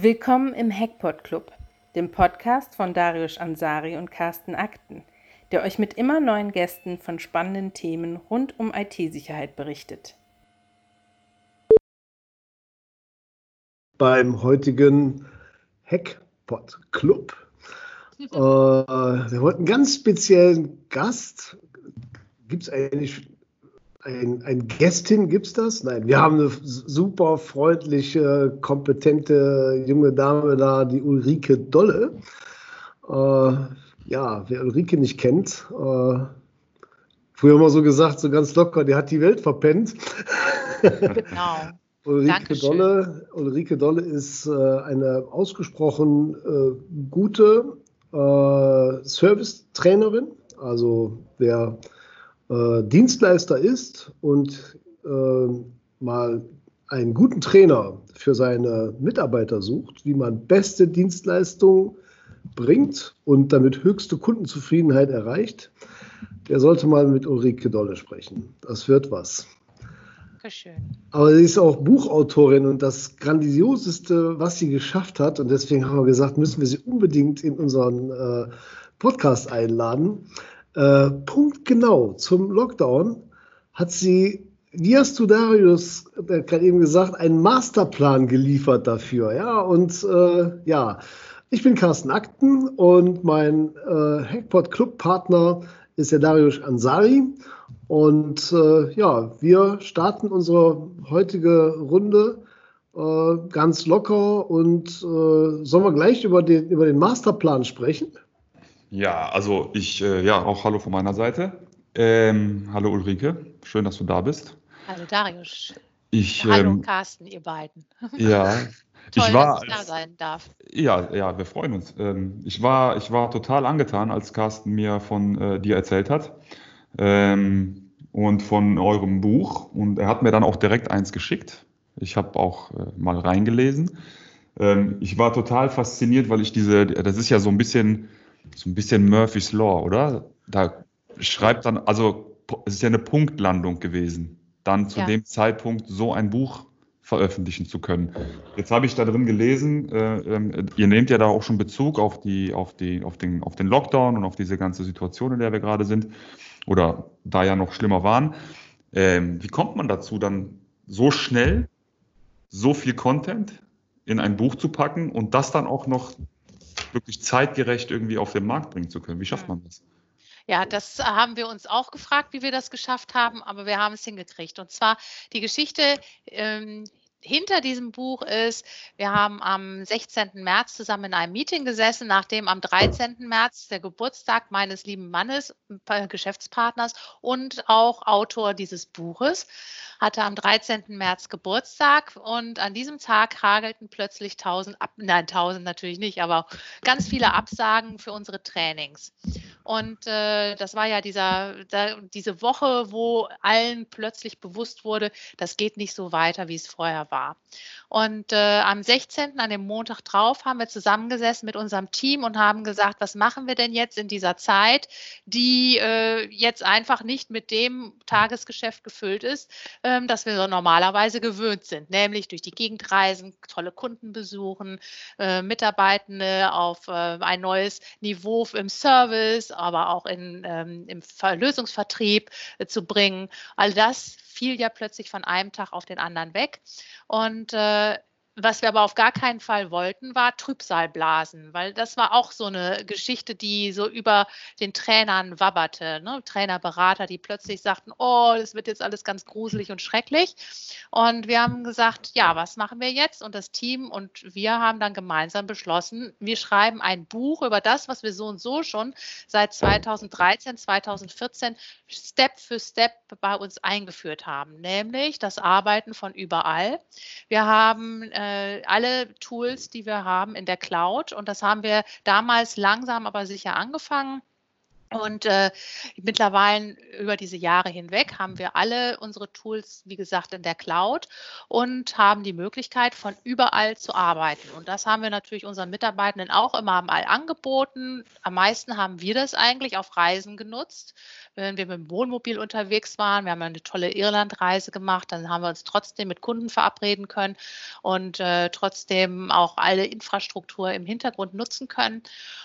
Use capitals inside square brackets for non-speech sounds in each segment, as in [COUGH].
Willkommen im Hackpot Club, dem Podcast von Darius Ansari und Carsten Akten, der euch mit immer neuen Gästen von spannenden Themen rund um IT-Sicherheit berichtet. Beim heutigen Hackpot Club. äh, wir wollten einen ganz speziellen Gast. Gibt es eigentlich ein, ein Gästin, gibt es das? Nein, wir haben eine super freundliche, kompetente junge Dame da, die Ulrike Dolle. Äh, ja, wer Ulrike nicht kennt, äh, früher immer so gesagt, so ganz locker, die hat die Welt verpennt. Genau. [LAUGHS] Ulrike Dolle, Ulrike Dolle ist äh, eine ausgesprochen äh, gute äh, Servicetrainerin. Also wer äh, Dienstleister ist und äh, mal einen guten Trainer für seine Mitarbeiter sucht, wie man beste Dienstleistung bringt und damit höchste Kundenzufriedenheit erreicht, der sollte mal mit Ulrike Dolle sprechen. Das wird was. Schön. Aber sie ist auch Buchautorin und das Grandioseste, was sie geschafft hat, und deswegen haben wir gesagt, müssen wir sie unbedingt in unseren äh, Podcast einladen. Äh, punktgenau zum Lockdown hat sie, wie hast du Darius gerade eben gesagt, einen Masterplan geliefert dafür. Ja, und äh, ja, ich bin Carsten Akten und mein äh, Hackpot Club Partner ist der Darius Ansari. Und äh, ja, wir starten unsere heutige Runde äh, ganz locker und äh, sollen wir gleich über den, über den Masterplan sprechen? Ja, also ich, äh, ja, auch hallo von meiner Seite. Ähm, hallo Ulrike, schön, dass du da bist. Hallo Darius. Ich, hallo ähm, Carsten, ihr beiden. [LAUGHS] Ja, [LAUGHS] Toll, ich war, dass ich da sein darf. Ja, ja, wir freuen uns. Ähm, ich, war, ich war total angetan, als Carsten mir von äh, dir erzählt hat ähm, und von eurem Buch. Und er hat mir dann auch direkt eins geschickt. Ich habe auch äh, mal reingelesen. Ähm, ich war total fasziniert, weil ich diese, das ist ja so ein bisschen so ein bisschen Murphy's Law, oder? Da schreibt dann, also es ist ja eine Punktlandung gewesen, dann zu ja. dem Zeitpunkt so ein Buch veröffentlichen zu können. Jetzt habe ich da drin gelesen, äh, äh, ihr nehmt ja da auch schon Bezug auf, die, auf, die, auf, den, auf den Lockdown und auf diese ganze Situation, in der wir gerade sind, oder da ja noch schlimmer waren. Ähm, wie kommt man dazu, dann so schnell so viel Content in ein Buch zu packen und das dann auch noch wirklich zeitgerecht irgendwie auf den Markt bringen zu können. Wie schafft man das? Ja, das haben wir uns auch gefragt, wie wir das geschafft haben, aber wir haben es hingekriegt. Und zwar die Geschichte ähm, hinter diesem Buch ist, wir haben am 16. März zusammen in einem Meeting gesessen, nachdem am 13. März der Geburtstag meines lieben Mannes, äh, Geschäftspartners und auch Autor dieses Buches, hatte am 13. März Geburtstag und an diesem Tag hagelten plötzlich 1000, ab, nein 1000 natürlich nicht, aber ganz viele Absagen für unsere Trainings. Und äh, das war ja dieser, da, diese Woche, wo allen plötzlich bewusst wurde, das geht nicht so weiter, wie es vorher war. Und äh, am 16., an dem Montag drauf, haben wir zusammengesessen mit unserem Team und haben gesagt, was machen wir denn jetzt in dieser Zeit, die äh, jetzt einfach nicht mit dem Tagesgeschäft gefüllt ist, ähm, das wir so normalerweise gewöhnt sind, nämlich durch die Gegend reisen, tolle Kunden besuchen, äh, Mitarbeitende auf äh, ein neues Niveau im Service, aber auch in, ähm, im Lösungsvertrieb äh, zu bringen. All das fiel ja plötzlich von einem Tag auf den anderen weg. Und äh, uh, was wir aber auf gar keinen Fall wollten, war Trübsalblasen, weil das war auch so eine Geschichte, die so über den Trainern wabberte. Ne? Trainer, die plötzlich sagten, oh, das wird jetzt alles ganz gruselig und schrecklich. Und wir haben gesagt, ja, was machen wir jetzt? Und das Team und wir haben dann gemeinsam beschlossen, wir schreiben ein Buch über das, was wir so und so schon seit 2013, 2014 Step für Step bei uns eingeführt haben, nämlich das Arbeiten von überall. Wir haben äh, äh, alle Tools, die wir haben in der Cloud. Und das haben wir damals langsam aber sicher angefangen Und äh, mittlerweile über diese Jahre hinweg haben wir alle unsere Tools, wie gesagt, in der Cloud und haben die Möglichkeit, von überall zu arbeiten. Und das haben wir natürlich unseren Mitarbeitenden auch immer mal angeboten. Am meisten haben wir das eigentlich auf Reisen genutzt wenn wir mit dem Wohnmobil unterwegs waren. Wir haben eine tolle Irlandreise gemacht, dann haben wir uns trotzdem mit Kunden verabreden können und äh, trotzdem auch alle Infrastruktur im Hintergrund nutzen können.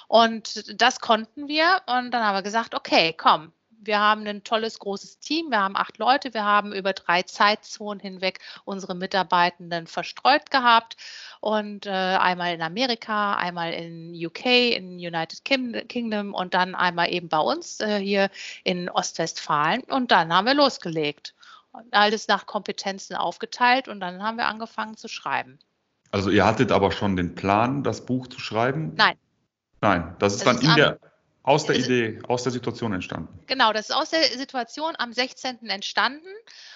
Und das konnten wir und dann haben wir gesagt, okay, komm, wir haben ein tolles, großes Team. Wir haben acht Leute. Wir haben über drei Zeitzonen hinweg unsere Mitarbeitenden verstreut gehabt. Und äh, einmal in Amerika, einmal in UK, in United Kingdom und dann einmal eben bei uns äh, hier in Ostwestfalen. Und dann haben wir losgelegt. Alles nach Kompetenzen aufgeteilt und dann haben wir angefangen zu schreiben. Also ihr hattet aber schon den Plan, das Buch zu schreiben? Nein. Nein, das ist das dann ist in der aus der Idee, aus der Situation entstanden. Genau, das ist aus der Situation am 16. entstanden.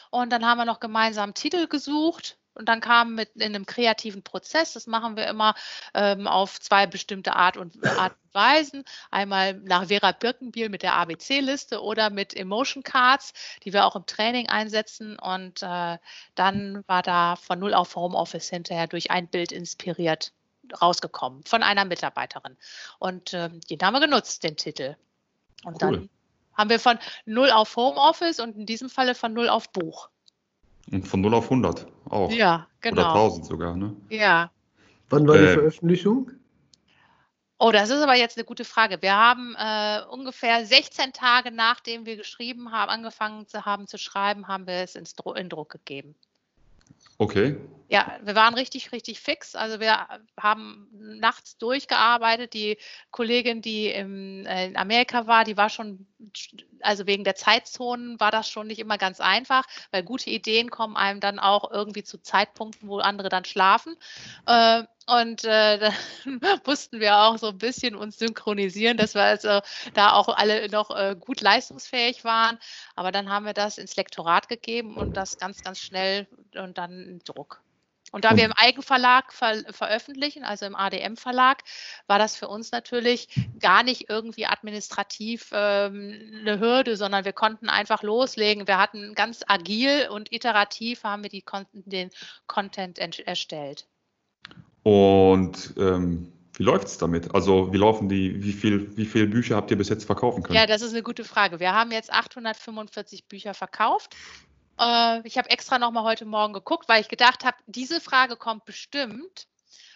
Und dann haben wir noch gemeinsam Titel gesucht. Und dann kam mit in einem kreativen Prozess, das machen wir immer ähm, auf zwei bestimmte Art und, [LAUGHS] Art und Weisen. Einmal nach Vera Birkenbiel mit der ABC-Liste oder mit Emotion Cards, die wir auch im Training einsetzen. Und äh, dann war da von Null auf Homeoffice hinterher durch ein Bild inspiriert rausgekommen von einer Mitarbeiterin. Und äh, den haben wir genutzt, den Titel. Und cool. dann haben wir von 0 auf Homeoffice und in diesem Falle von 0 auf Buch. Und von 0 auf 100 auch. Ja, genau. Oder 1000 sogar, ne? Ja. Wann war die äh, Veröffentlichung? Oh, das ist aber jetzt eine gute Frage. Wir haben äh, ungefähr 16 Tage nachdem wir geschrieben haben, angefangen zu haben zu schreiben, haben wir es ins Dro in Druck gegeben. Okay. Ja, wir waren richtig, richtig fix. Also wir haben nachts durchgearbeitet. Die Kollegin, die im, äh, in Amerika war, die war schon, also wegen der Zeitzonen war das schon nicht immer ganz einfach, weil gute Ideen kommen einem dann auch irgendwie zu Zeitpunkten, wo andere dann schlafen. Äh, und äh, [LAUGHS] dann mussten wir auch so ein bisschen uns synchronisieren, dass wir also da auch alle noch äh, gut leistungsfähig waren. Aber dann haben wir das ins Lektorat gegeben und das ganz, ganz schnell und dann Druck. Und da wir im Eigenverlag ver veröffentlichen, also im ADM-Verlag, war das für uns natürlich gar nicht irgendwie administrativ ähm, eine Hürde, sondern wir konnten einfach loslegen. Wir hatten ganz agil und iterativ haben wir die, den Content erstellt. Und ähm, wie läuft es damit? Also wie laufen die, wie viel, wie viele Bücher habt ihr bis jetzt verkaufen können? Ja, das ist eine gute Frage. Wir haben jetzt 845 Bücher verkauft. Äh, ich habe extra nochmal heute Morgen geguckt, weil ich gedacht habe, diese Frage kommt bestimmt.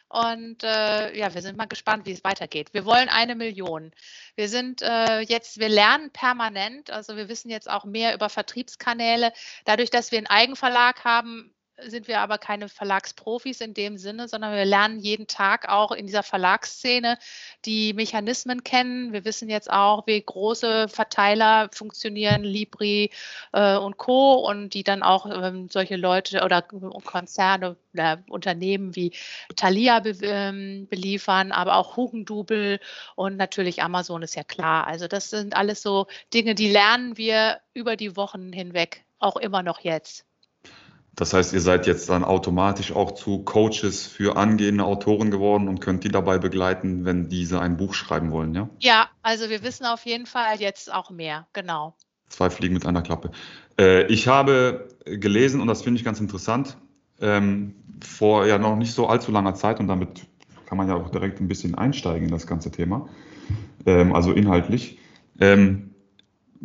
Und äh, ja, wir sind mal gespannt, wie es weitergeht. Wir wollen eine Million. Wir sind äh, jetzt, wir lernen permanent, also wir wissen jetzt auch mehr über Vertriebskanäle. Dadurch, dass wir einen Eigenverlag haben, sind wir aber keine Verlagsprofis in dem Sinne, sondern wir lernen jeden Tag auch in dieser Verlagsszene die Mechanismen kennen. Wir wissen jetzt auch, wie große Verteiler funktionieren, Libri äh, und Co. und die dann auch ähm, solche Leute oder Konzerne oder Unternehmen wie Thalia be ähm, beliefern, aber auch Hugendubel und natürlich Amazon ist ja klar. Also das sind alles so Dinge, die lernen wir über die Wochen hinweg, auch immer noch jetzt. Das heißt, ihr seid jetzt dann automatisch auch zu Coaches für angehende Autoren geworden und könnt die dabei begleiten, wenn diese ein Buch schreiben wollen, ja? Ja, also wir wissen auf jeden Fall jetzt auch mehr, genau. Zwei Fliegen mit einer Klappe. Äh, ich habe gelesen, und das finde ich ganz interessant, ähm, vor ja noch nicht so allzu langer Zeit, und damit kann man ja auch direkt ein bisschen einsteigen in das ganze Thema, ähm, also inhaltlich. Ähm,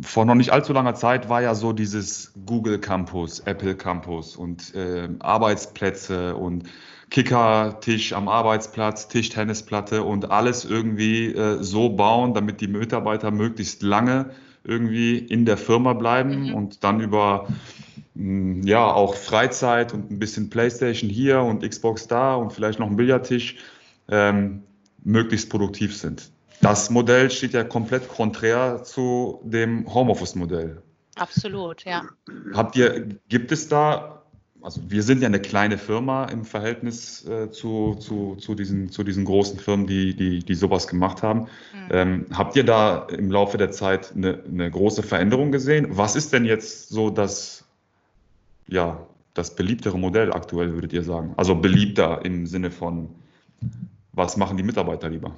vor noch nicht allzu langer Zeit war ja so dieses Google Campus, Apple Campus und äh, Arbeitsplätze und Kickertisch am Arbeitsplatz, Tischtennisplatte und alles irgendwie äh, so bauen, damit die Mitarbeiter möglichst lange irgendwie in der Firma bleiben mhm. und dann über mh, hm, ja auch Freizeit und ein bisschen Playstation hier und Xbox da und vielleicht noch ein Billardtisch ähm, möglichst produktiv sind. Das Modell steht ja komplett konträr zu dem Homeoffice-Modell. Absolut, ja. Habt ihr, gibt es da, also wir sind ja eine kleine Firma im Verhältnis äh, zu, zu, zu, diesen, zu diesen großen Firmen, die, die, die sowas gemacht haben. Mhm. Ähm, habt ihr da im Laufe der Zeit eine, eine große Veränderung gesehen? Was ist denn jetzt so das, ja, das beliebtere Modell aktuell, würdet ihr sagen? Also beliebter im Sinne von, was machen die Mitarbeiter lieber?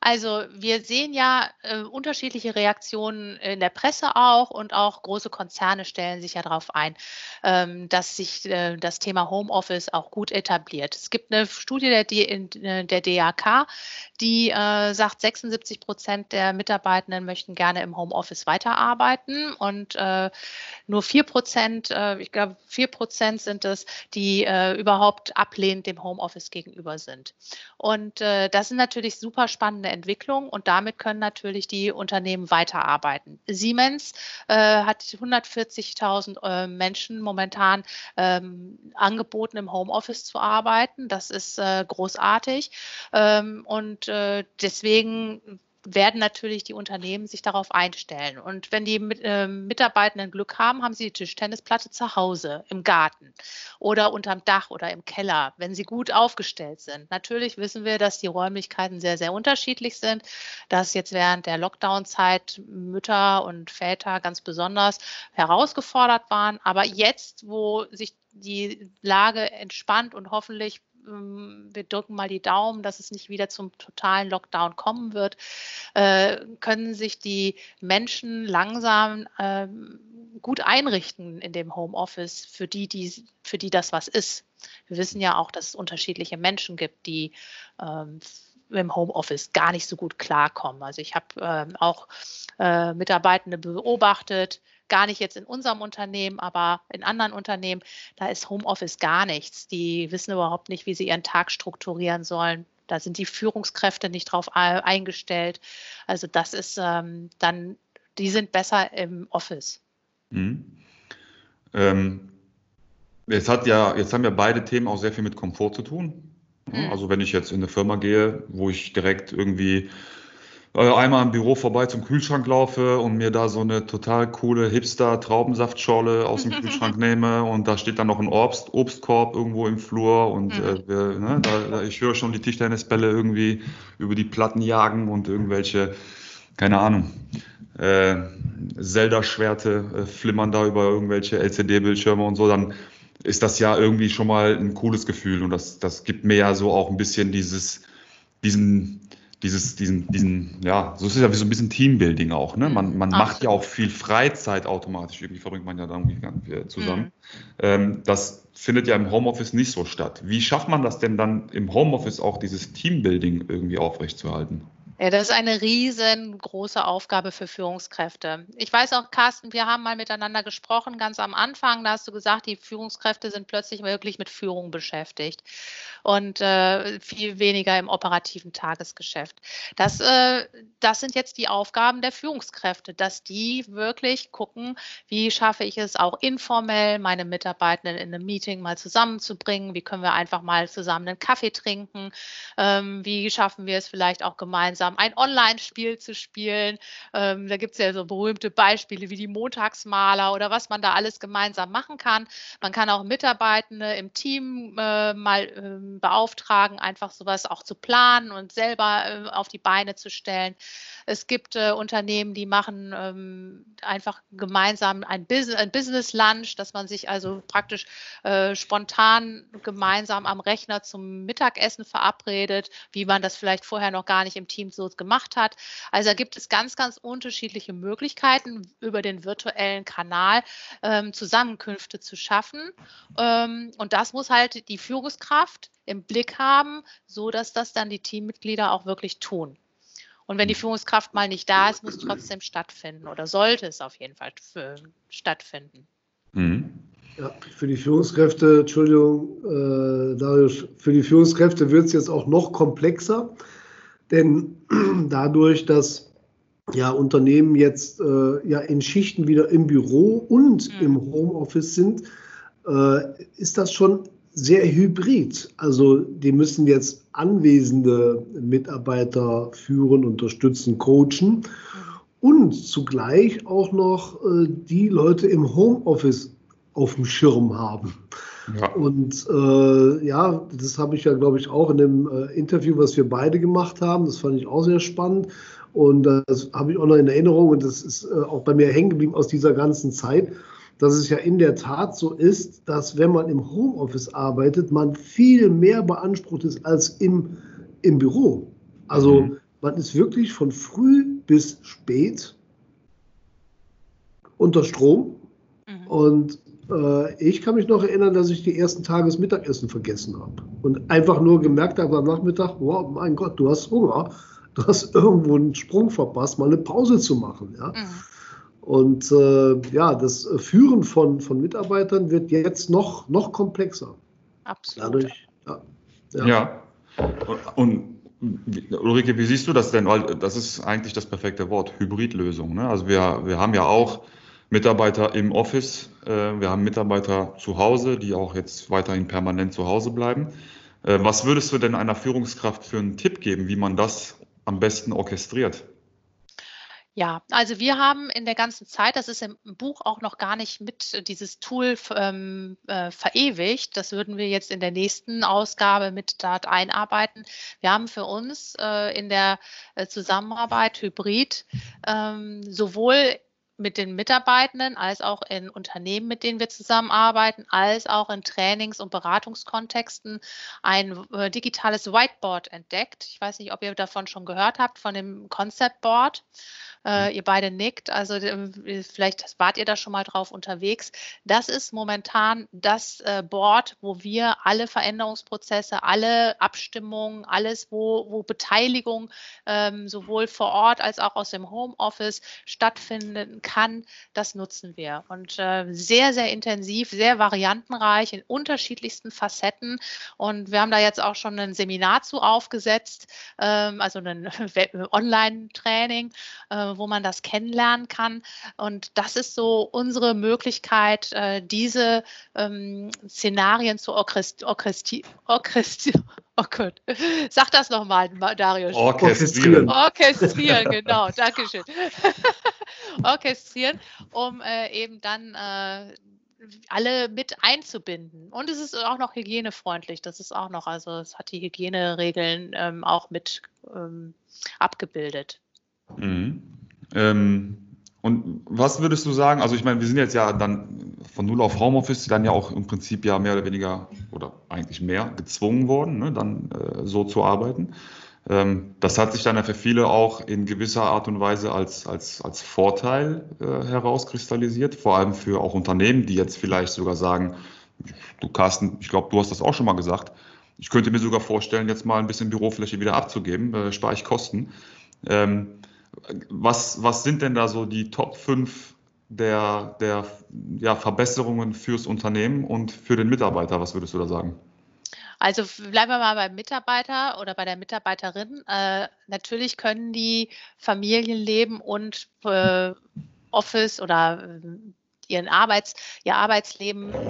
Also wir sehen ja äh, unterschiedliche Reaktionen in der Presse auch und auch große Konzerne stellen sich ja darauf ein, ähm, dass sich äh, das Thema Homeoffice auch gut etabliert. Es gibt eine Studie der, D äh, der DAK, die äh, sagt, 76 Prozent der Mitarbeitenden möchten gerne im Homeoffice weiterarbeiten und äh, nur vier Prozent, äh, ich glaube vier Prozent sind es, die überhaupt ablehnend dem Homeoffice gegenüber sind. Und das sind natürlich super spannende eine Entwicklung und damit können natürlich die Unternehmen weiterarbeiten. Siemens äh, hat 140.000 äh, Menschen momentan ähm, angeboten, im Homeoffice zu arbeiten. Das ist äh, großartig ähm, und äh, deswegen werden natürlich die Unternehmen sich darauf einstellen. Und wenn die äh, Mitarbeitenden Glück haben, haben sie die Tischtennisplatte zu Hause, im Garten oder unterm Dach oder im Keller, wenn sie gut aufgestellt sind. Natürlich wissen wir, dass die Räumlichkeiten sehr, sehr unterschiedlich sind, dass jetzt während der Lockdown-Zeit Mütter und Väter ganz besonders herausgefordert waren. Aber jetzt, wo sich die Lage entspannt und hoffentlich ähm, wir drücken mal die Daumen, dass es nicht wieder zum totalen Lockdown kommen wird, äh, können sich die Menschen langsam ähm, gut einrichten in dem Homeoffice, für die, die, für die das was ist. Wir wissen ja auch, dass es unterschiedliche Menschen gibt, die ähm, im Homeoffice gar nicht so gut klarkommen. Also ich habe ähm, auch äh, Mitarbeitende beobachtet, gar nicht jetzt in unserem Unternehmen, aber in anderen Unternehmen, da ist Homeoffice gar nichts. Die wissen überhaupt nicht, wie sie ihren Tag strukturieren sollen. Da sind die Führungskräfte nicht drauf eingestellt. Also das ist ähm, dann, die sind besser im Office. Mhm. Ähm, jetzt hat ja, jetzt haben ja beide Themen auch sehr viel mit Komfort zu tun. Mhm. Also wenn ich jetzt in eine Firma gehe, wo ich direkt irgendwie einmal im Büro vorbei zum Kühlschrank laufe und mir da so eine total coole Hipster-Traubensaftschorle aus dem Kühlschrank [LAUGHS] nehme und da steht dann noch ein Obst, Obstkorb irgendwo im Flur und mhm. äh, wir, ne, da, ich höre schon die Tischtennisbälle irgendwie über die Platten jagen und irgendwelche, keine Ahnung, äh, Zelda-Schwerte äh, flimmern da über irgendwelche LCD-Bildschirme und so, dann ist das ja irgendwie schon mal ein cooles Gefühl und das, das gibt mir ja so auch ein bisschen dieses, diesen, dieses, diesen, diesen, ja, so ist es ja wie so ein bisschen Teambuilding auch, ne? Man, man macht ja auch viel Freizeit automatisch, irgendwie verbringt man ja da irgendwie zusammen. Mhm. Ähm, das findet ja im Homeoffice nicht so statt. Wie schafft man das denn dann im Homeoffice auch dieses Teambuilding irgendwie aufrechtzuerhalten? Ja, das ist eine riesengroße Aufgabe für Führungskräfte. Ich weiß auch, Carsten, wir haben mal miteinander gesprochen, ganz am Anfang. Da hast du gesagt, die Führungskräfte sind plötzlich wirklich mit Führung beschäftigt und äh, viel weniger im operativen Tagesgeschäft. Das, äh, das sind jetzt die Aufgaben der Führungskräfte, dass die wirklich gucken, wie schaffe ich es auch informell, meine Mitarbeitenden in einem Meeting mal zusammenzubringen, wie können wir einfach mal zusammen einen Kaffee trinken, ähm, wie schaffen wir es vielleicht auch gemeinsam, ein Online-Spiel zu spielen. Ähm, da gibt es ja so berühmte Beispiele wie die Montagsmaler oder was man da alles gemeinsam machen kann. Man kann auch Mitarbeitende im Team äh, mal äh, beauftragen, einfach sowas auch zu planen und selber äh, auf die Beine zu stellen. Es gibt äh, Unternehmen, die machen ähm, einfach gemeinsam ein, Business, Lunch, dass man sich also praktisch äh, spontan gemeinsam am Rechner zum Mittagessen verabredet, wie man das vielleicht vorher noch gar nicht im Team so gemacht hat. Also da gibt es ganz, ganz unterschiedliche Möglichkeiten über den virtuellen Kanal ähm, Zusammenkünfte zu schaffen. Ähm, und das muss halt die Führungskraft im Blick haben, so dass das dann die Teammitglieder auch wirklich tun. Und wenn die Führungskraft mal nicht da ist, muss es trotzdem stattfinden oder sollte es auf jeden Fall stattfinden. Mhm. Ja, für die Führungskräfte, Entschuldigung, äh, Darius, für die Führungskräfte wird es jetzt auch noch komplexer. Denn [CLEARS THROAT] dadurch, dass ja Unternehmen jetzt äh, ja in Schichten wieder im Büro und mhm. im Homeoffice sind, äh, ist das schon sehr hybrid. Also die müssen jetzt anwesende Mitarbeiter führen, unterstützen, coachen und zugleich auch noch äh, die Leute im Homeoffice auf dem Schirm haben. Ja. Und äh, ja, das habe ich ja, glaube ich, auch in dem äh, Interview, was wir beide gemacht haben. Das fand ich auch sehr spannend. Und das habe ich auch noch in Erinnerung und das ist äh, auch bei mir hängen geblieben aus dieser ganzen Zeit, dass es ja in der Tat so ist, dass wenn man im Homeoffice arbeitet, man viel mehr beansprucht ist als im, im Büro. Also mhm. man ist wirklich von früh bis spät unter Strom. Mhm. Und äh, ich kann mich noch erinnern, dass ich die ersten Tage das Mittagessen vergessen habe. Und einfach nur gemerkt habe am Nachmittag, wow, mein Gott, du hast Hunger. Du hast irgendwo einen Sprung verpasst, mal eine Pause zu machen. Ja? Mhm. Und äh, ja, das Führen von, von Mitarbeitern wird jetzt noch, noch komplexer. Absolut. Dadurch, ja. ja. ja. Und Ulrike, wie siehst du das denn? Weil das ist eigentlich das perfekte Wort, Hybridlösung. Ne? Also wir, wir haben ja auch Mitarbeiter im Office, äh, wir haben Mitarbeiter zu Hause, die auch jetzt weiterhin permanent zu Hause bleiben. Äh, was würdest du denn einer Führungskraft für einen Tipp geben, wie man das am besten orchestriert? Ja, also wir haben in der ganzen Zeit, das ist im Buch auch noch gar nicht mit dieses Tool ähm, äh, verewigt, das würden wir jetzt in der nächsten Ausgabe mit dort einarbeiten. Wir haben für uns äh, in der äh, Zusammenarbeit Hybrid ähm, sowohl mit den Mitarbeitenden als auch in Unternehmen, mit denen wir zusammenarbeiten, als auch in Trainings- und Beratungskontexten ein äh, digitales Whiteboard entdeckt. Ich weiß nicht, ob ihr davon schon gehört habt, von dem Concept Board. Äh, ihr beide nickt, also äh, vielleicht wart ihr da schon mal drauf unterwegs. Das ist momentan das äh, Board, wo wir alle Veränderungsprozesse, alle Abstimmungen, alles, wo, wo Beteiligung ähm, sowohl vor Ort als auch aus dem Homeoffice stattfinden kann, das nutzen wir. Und äh, sehr, sehr intensiv, sehr variantenreich in unterschiedlichsten Facetten. Und wir haben da jetzt auch schon ein Seminar zu aufgesetzt, ähm, also ein [LAUGHS] Online-Training, äh, wo man das kennenlernen kann. Und das ist so unsere Möglichkeit, äh, diese ähm, Szenarien zu orchestrieren. [LAUGHS] Oh Gott, sag das nochmal, Darius. Orchestrieren. Orchestrieren, genau, Dankeschön. [LAUGHS] Orchestrieren, um äh, eben dann äh, alle mit einzubinden. Und es ist auch noch hygienefreundlich. Das ist auch noch, also es hat die Hygieneregeln ähm, auch mit ähm, abgebildet. Mhm. Ähm, und was würdest du sagen? Also ich meine, wir sind jetzt ja dann von null auf Homeoffice, dann ja auch im Prinzip ja mehr oder weniger oder eigentlich mehr gezwungen worden, ne, dann äh, so zu arbeiten. Ähm, das hat sich dann für viele auch in gewisser Art und Weise als, als, als Vorteil äh, herauskristallisiert, vor allem für auch Unternehmen, die jetzt vielleicht sogar sagen, du Carsten, ich glaube, du hast das auch schon mal gesagt, ich könnte mir sogar vorstellen, jetzt mal ein bisschen Bürofläche wieder abzugeben, äh, spare ich Kosten. Ähm, was, was sind denn da so die Top 5 der, der ja, Verbesserungen fürs Unternehmen und für den Mitarbeiter? Was würdest du da sagen? Also bleiben wir mal beim Mitarbeiter oder bei der Mitarbeiterin. Äh, natürlich können die Familienleben und äh, Office oder äh, ihren Arbeits, ihr Arbeitsleben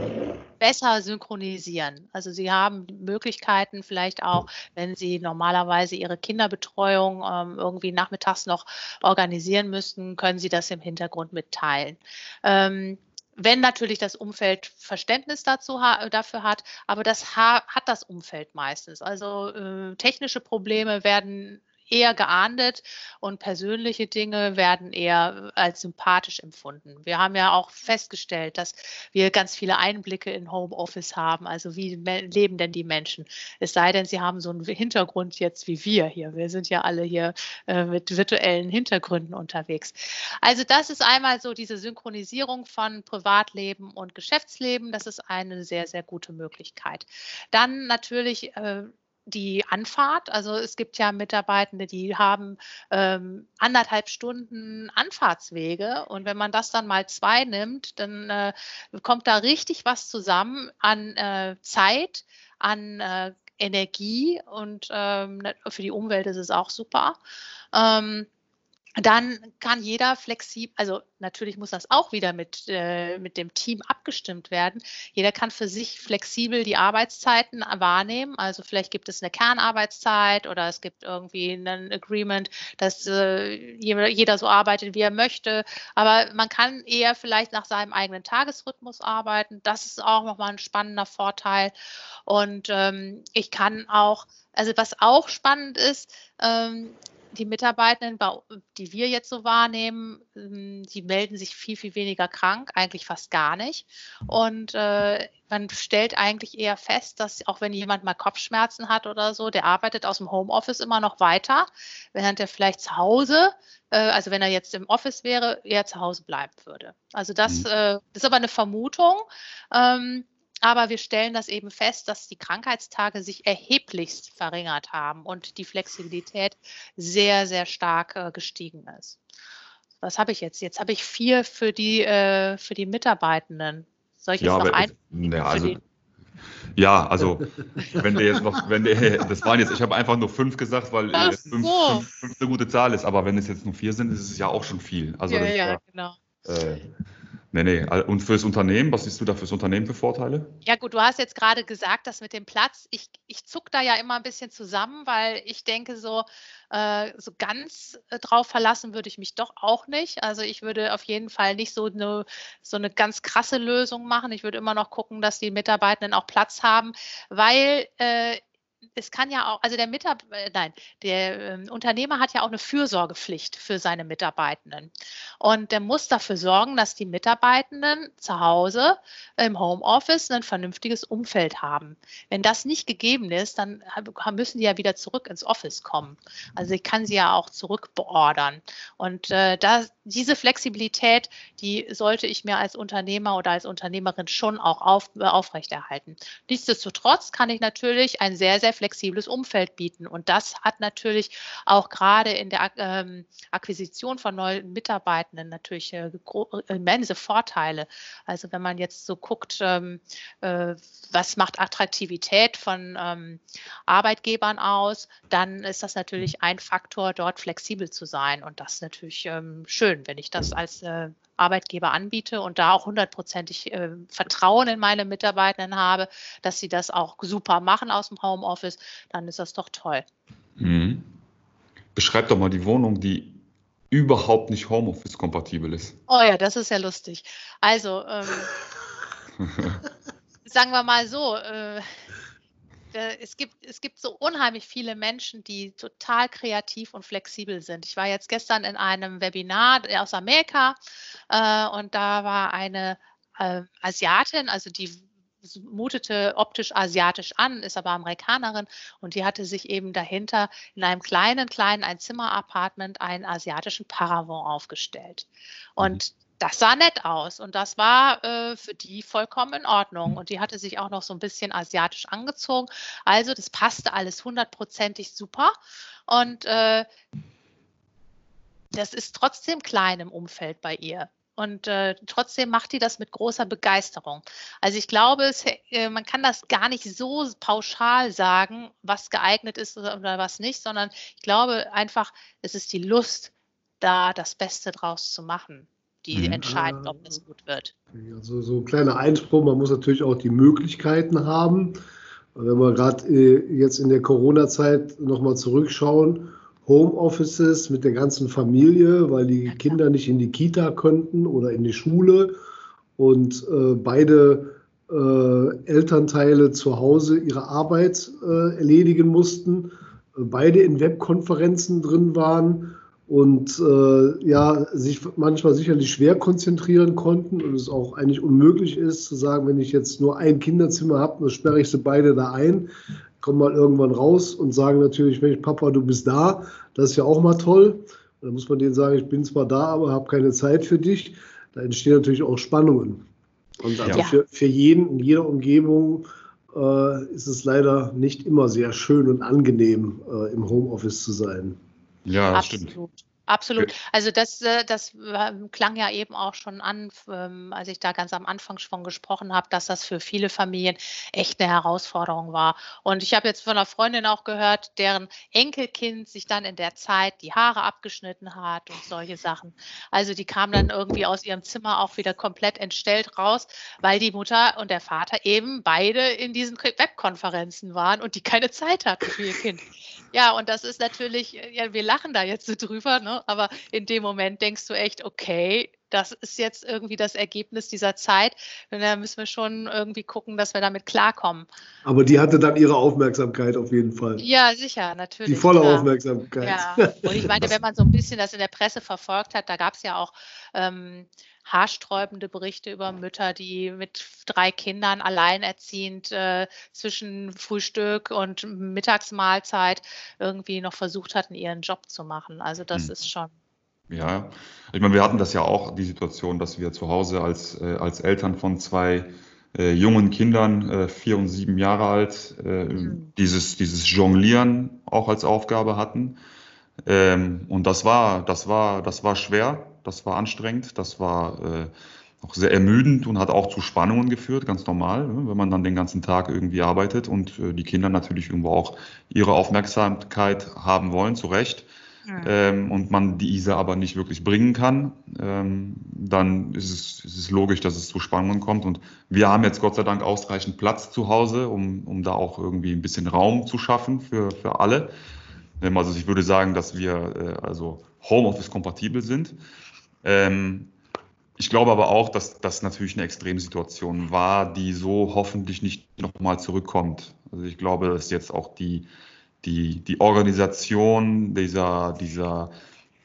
besser synchronisieren. Also sie haben Möglichkeiten vielleicht auch, wenn sie normalerweise ihre Kinderbetreuung ähm, irgendwie nachmittags noch organisieren müssten, können sie das im Hintergrund mitteilen. Ähm, wenn natürlich das Umfeld Verständnis dazu dafür hat, aber das hat das Umfeld meistens. Also äh, technische Probleme werden eher geahndet und persönliche Dinge werden eher als sympathisch empfunden. Wir haben ja auch festgestellt, dass wir ganz viele Einblicke in Homeoffice haben. Also wie leben denn die Menschen? Es sei denn, sie haben so einen Hintergrund jetzt wie wir hier. Wir sind ja alle hier äh, mit virtuellen Hintergründen unterwegs. Also das ist einmal so diese Synchronisierung von Privatleben und Geschäftsleben. Das ist eine sehr, sehr gute Möglichkeit. Dann natürlich äh, die Anfahrt. Also es gibt ja Mitarbeitende, die haben ähm, anderthalb Stunden Anfahrtswege und wenn man das dann mal zwei nimmt, dann äh, kommt da richtig was zusammen an äh, Zeit, an äh, Energie und ähm, für die Umwelt ist es auch super. Ähm, dann kann jeder flexibel, also natürlich muss das auch wieder mit, äh, mit dem Team abgestimmt werden. Jeder kann für sich flexibel die Arbeitszeiten wahrnehmen. Also vielleicht gibt es eine Kernarbeitszeit oder es gibt irgendwie ein Agreement, dass äh, jeder so arbeitet, wie er möchte. Aber man kann eher vielleicht nach seinem eigenen Tagesrhythmus arbeiten. Das ist auch nochmal ein spannender Vorteil. Und ähm, ich kann auch, also was auch spannend ist, ähm, die Mitarbeitenden, die wir jetzt so wahrnehmen, ähm, die melden sich viel, viel weniger krank, eigentlich fast gar nicht. Und äh, man stellt eigentlich eher fest, dass auch wenn jemand mal Kopfschmerzen hat oder so, der arbeitet aus dem Homeoffice immer noch weiter, während er vielleicht zu Hause, äh, also wenn er jetzt im Office wäre, eher zu Hause bleiben würde. Also das, mhm. äh, das ist aber eine Vermutung. Ähm, aber wir stellen das eben fest, dass die Krankheitstage sich erheblichst verringert haben und die Flexibilität sehr, sehr stark äh, gestiegen ist. Was habe ich jetzt? Jetzt habe ich vier für die, äh, für die Mitarbeitenden. Soll ich jetzt ja, noch ein? Ja, also, ja, also wenn der jetzt noch, wenn der, [LAUGHS] das waren jetzt, ich habe einfach nur fünf gesagt, weil äh, fünf, so. fünf, fünf, eine gute Zahl ist, aber wenn es jetzt nur vier sind, ist es ja auch schon viel. Also ja, ja, war, genau. Äh, Nee, nee. Und fürs Unternehmen, was siehst du da fürs Unternehmen für Vorteile? Ja, gut, du hast jetzt gerade gesagt, dass mit dem Platz, ich, ich zuck da ja immer ein bisschen zusammen, weil ich denke, so, äh, so ganz äh, drauf verlassen würde ich mich doch auch nicht. Also ich würde auf jeden Fall nicht so eine, so eine ganz krasse Lösung machen. Ich würde immer noch gucken, dass die Mitarbeitenden auch Platz haben, weil äh, es kann ja auch, also der Mitarbeiter, äh, nein, der ähm, Unternehmer hat ja auch eine Fürsorgepflicht für seine Mitarbeitenden. Und der muss dafür sorgen, dass die Mitarbeitenden zu Hause im Homeoffice ein vernünftiges Umfeld haben. Wenn das nicht gegeben ist, dann müssen die ja wieder zurück ins Office kommen. Also ich kann sie ja auch zurückbeordern. Und äh, da, diese Flexibilität, die sollte ich mir als Unternehmer oder als Unternehmerin schon auch auf, äh, aufrechterhalten. Nichtsdestotrotz kann ich natürlich ein sehr, sehr flexibles Umfeld bieten. Und das hat natürlich auch gerade in der ähm, Akquisition von neuen Mitarbeitenden natürlich äh, immense Vorteile. Also wenn man jetzt so guckt, ähm, äh, was macht Attraktivität von ähm, Arbeitgebern aus, dann ist das natürlich ein Faktor, dort flexibel zu sein. Und das ist natürlich ähm, schön, wenn ich das als äh, Arbeitgeber anbiete und da auch hundertprozentig äh, Vertrauen in meine Mitarbeitenden habe, dass sie das auch super machen aus dem Homeoffice, dann ist das doch toll. Mhm. Beschreib doch mal die Wohnung, die überhaupt nicht Homeoffice-kompatibel ist. Oh ja, das ist ja lustig. Also, ähm, [LAUGHS] sagen wir mal so, äh, es gibt, es gibt so unheimlich viele Menschen, die total kreativ und flexibel sind. Ich war jetzt gestern in einem Webinar aus Amerika äh, und da war eine äh, Asiatin, also die mutete optisch asiatisch an, ist aber Amerikanerin und die hatte sich eben dahinter in einem kleinen, kleinen Einzimmer-Apartment einen asiatischen Paravent aufgestellt. Und mhm das sah nett aus und das war äh, für die vollkommen in Ordnung. Und die hatte sich auch noch so ein bisschen asiatisch angezogen. Also das passte alles hundertprozentig super. Und äh, das ist trotzdem klein im Umfeld bei ihr. Und äh, trotzdem macht die das mit großer Begeisterung. Also ich glaube, es, äh, man kann das gar nicht so pauschal sagen, was geeignet ist oder, oder was nicht, sondern ich glaube einfach, es ist die Lust, da das Beste draus zu machen die mhm. entscheiden, ob es gut wird. Also so ein kleiner Einspruch, man muss natürlich auch die Möglichkeiten haben. Wenn wir gerade äh, jetzt in der Corona-Zeit nochmal zurückschauen, Homeoffices mit der ganzen Familie, weil die Kinder nicht in die Kita könnten oder in die Schule und äh, beide äh, Elternteile zu Hause ihre Arbeit äh, erledigen mussten, beide in Webkonferenzen drin waren und äh, ja, sich manchmal sicherlich schwer konzentrieren konnten und es auch eigentlich unmöglich ist zu sagen, wenn ich jetzt nur ein Kinderzimmer habe, dann sperre ich sie beide da ein, komme mal irgendwann raus und sagen natürlich, Mensch, Papa, du bist da, das ist ja auch mal toll. Und dann muss man denen sagen, ich bin zwar da, aber habe keine Zeit für dich. Da entstehen natürlich auch Spannungen. Und also ja. für, für jeden in jeder Umgebung äh, ist es leider nicht immer sehr schön und angenehm, äh, im Homeoffice zu sein. Ja, Absolut. stimmt. Absolut. Also das, äh, das ähm, klang ja eben auch schon an, ähm, als ich da ganz am Anfang schon gesprochen habe, dass das für viele Familien echt eine Herausforderung war. Und ich habe jetzt von einer Freundin auch gehört, deren Enkelkind sich dann in der Zeit die Haare abgeschnitten hat und solche Sachen. Also die kam dann irgendwie aus ihrem Zimmer auch wieder komplett entstellt raus, weil die Mutter und der Vater eben beide in diesen Webkonferenzen waren und die keine Zeit hatten für ihr Kind. Ja, und das ist natürlich, ja, wir lachen da jetzt so drüber, ne? Aber in dem Moment denkst du echt, okay, das ist jetzt irgendwie das Ergebnis dieser Zeit. Und da müssen wir schon irgendwie gucken, dass wir damit klarkommen. Aber die hatte dann ihre Aufmerksamkeit auf jeden Fall. Ja, sicher, natürlich. Die volle klar. Aufmerksamkeit. Ja, [LAUGHS] und ich meine, wenn man so ein bisschen das in der Presse verfolgt hat, da gab es ja auch ähm, haarsträubende Berichte über Mütter, die mit drei Kindern alleinerziehend äh, zwischen Frühstück und Mittagsmahlzeit irgendwie noch versucht hatten, ihren Job zu machen. Also das hm. ist schon ja, ich meine, wir hatten das ja auch, die Situation, dass wir zu Hause als, äh, als Eltern von zwei äh, jungen Kindern, äh, vier und sieben Jahre alt, äh, mhm. dieses, dieses Jonglieren auch als Aufgabe hatten. Ähm, und das war, das war, das war schwer, das war anstrengend, das war äh, auch sehr ermüdend und hat auch zu Spannungen geführt, ganz normal, ne, wenn man dann den ganzen Tag irgendwie arbeitet und äh, die Kinder natürlich irgendwo auch ihre Aufmerksamkeit haben wollen, zu Recht mhm. ähm, und man diese aber nicht wirklich bringen kann, ähm, dann ist es, es, logisch, dass es zu Spannungen kommt. Und wir haben jetzt Gott sei Dank ausreichend Platz zu Hause, um, um da auch irgendwie ein bisschen Raum zu schaffen für, für alle. Ähm, also ich würde sagen, dass wir äh, also Homeoffice-kompatibel sind. Ähm, ich glaube aber auch, dass das natürlich eine Extremsituation war, die so hoffentlich nicht nochmal zurückkommt. Also ich glaube, dass jetzt auch die die, die Organisation dieser, dieser,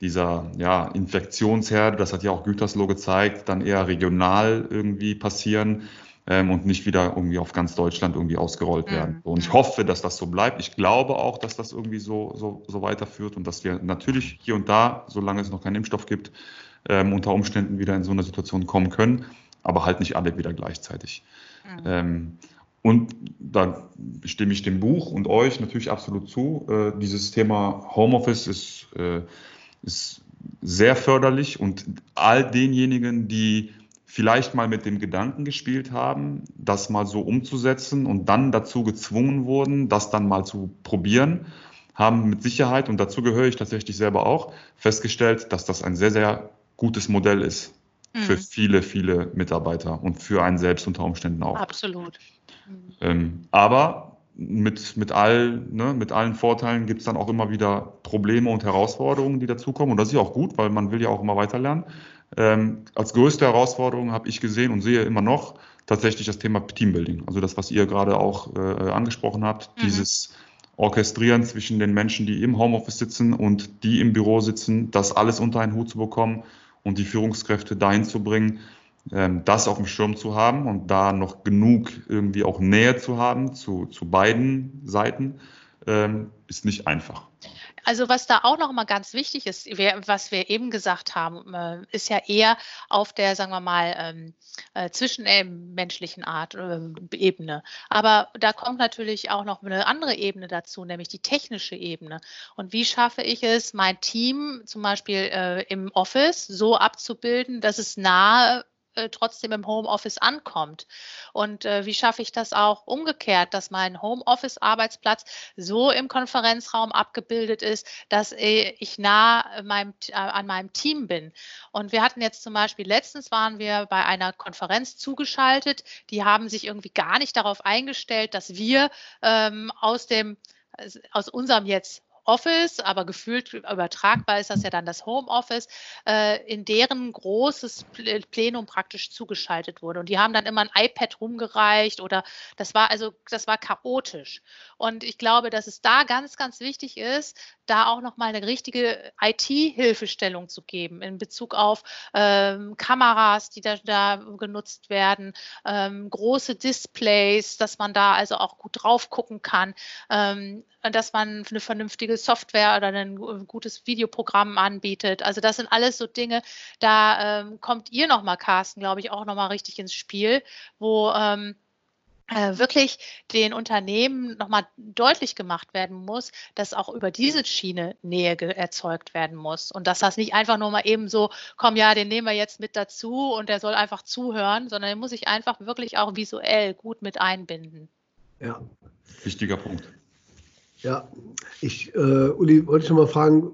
dieser ja, Infektionsherde, das hat ja auch Gütersloh gezeigt, dann eher regional irgendwie passieren ähm, und nicht wieder irgendwie auf ganz Deutschland irgendwie ausgerollt mhm. werden. Und ich hoffe, dass das so bleibt. Ich glaube auch, dass das irgendwie so, so, so weiterführt und dass wir natürlich hier und da, solange es noch keinen Impfstoff gibt, ähm, unter Umständen wieder in so eine Situation kommen können, aber halt nicht alle wieder gleichzeitig. Mhm. Ähm, und da stimme ich dem Buch und euch natürlich absolut zu. Äh, dieses Thema Homeoffice ist, äh, ist sehr förderlich und all denjenigen, die vielleicht mal mit dem Gedanken gespielt haben, das mal so umzusetzen und dann dazu gezwungen wurden, das dann mal zu probieren, haben mit Sicherheit, und dazu gehöre ich tatsächlich selber auch, festgestellt, dass das ein sehr, sehr gutes Modell ist für mhm. viele, viele Mitarbeiter und für einen selbst unter Umständen auch. Absolut. Ähm, aber mit, mit, all, ne, mit allen Vorteilen gibt es dann auch immer wieder Probleme und Herausforderungen, die dazukommen. Und das ist ja auch gut, weil man will ja auch immer weiterlernen. Ähm, als größte Herausforderung habe ich gesehen und sehe immer noch tatsächlich das Thema Teambuilding. Also das, was ihr gerade auch äh, angesprochen habt, mhm. dieses Orchestrieren zwischen den Menschen, die im Homeoffice sitzen und die im Büro sitzen, das alles unter einen Hut zu bekommen und die Führungskräfte dahin zu bringen, das auf dem Schirm zu haben und da noch genug irgendwie auch Nähe zu haben zu, zu beiden Seiten, ähm, ist nicht einfach. Also was da auch noch mal ganz wichtig ist, was wir eben gesagt haben, äh, ist ja eher auf der, sagen wir mal, ähm, äh, zwischenmenschlichen Art äh, Ebene. Aber da kommt natürlich auch noch eine andere Ebene dazu, nämlich die technische Ebene. Und wie schaffe ich es, mein Team zum Beispiel im Office so abzubilden, dass es nahe äh, trotzdem im Homeoffice ankommt. Und äh, wie schaffe ich das auch umgekehrt, dass mein Homeoffice-Arbeitsplatz so im Konferenzraum abgebildet ist, dass äh, ich nah meinem, äh, an meinem Team bin. Und wir hatten jetzt zum Beispiel, letztens waren wir bei einer Konferenz zugeschaltet, die haben sich irgendwie gar nicht darauf eingestellt, dass wir ähm, aus dem aus unserem jetzt Office, aber gefühlt übertragbar ist das ja dann das Homeoffice, äh, in deren großes Plenum praktisch zugeschaltet wurde. Und die haben dann immer ein iPad rumgereicht oder das war also, das war chaotisch. Und ich glaube, dass es da ganz, ganz wichtig ist, da auch nochmal eine richtige IT-Hilfestellung zu geben in Bezug auf ähm, Kameras, die da, da genutzt werden, ähm, große Displays, dass man da also auch gut drauf gucken kann, ähm, dass man eine vernünftige Software oder ein gutes Videoprogramm anbietet. Also das sind alles so Dinge, da ähm, kommt ihr nochmal, Carsten, glaube ich, auch nochmal richtig ins Spiel, wo ähm, äh, wirklich den Unternehmen nochmal deutlich gemacht werden muss, dass auch über diese Schiene Nähe erzeugt werden muss. Und dass das nicht einfach nur mal eben so, komm ja, den nehmen wir jetzt mit dazu und der soll einfach zuhören, sondern den muss ich einfach wirklich auch visuell gut mit einbinden. Ja. Wichtiger Punkt. Ja, ich, äh, Uli, wollte ich noch mal fragen,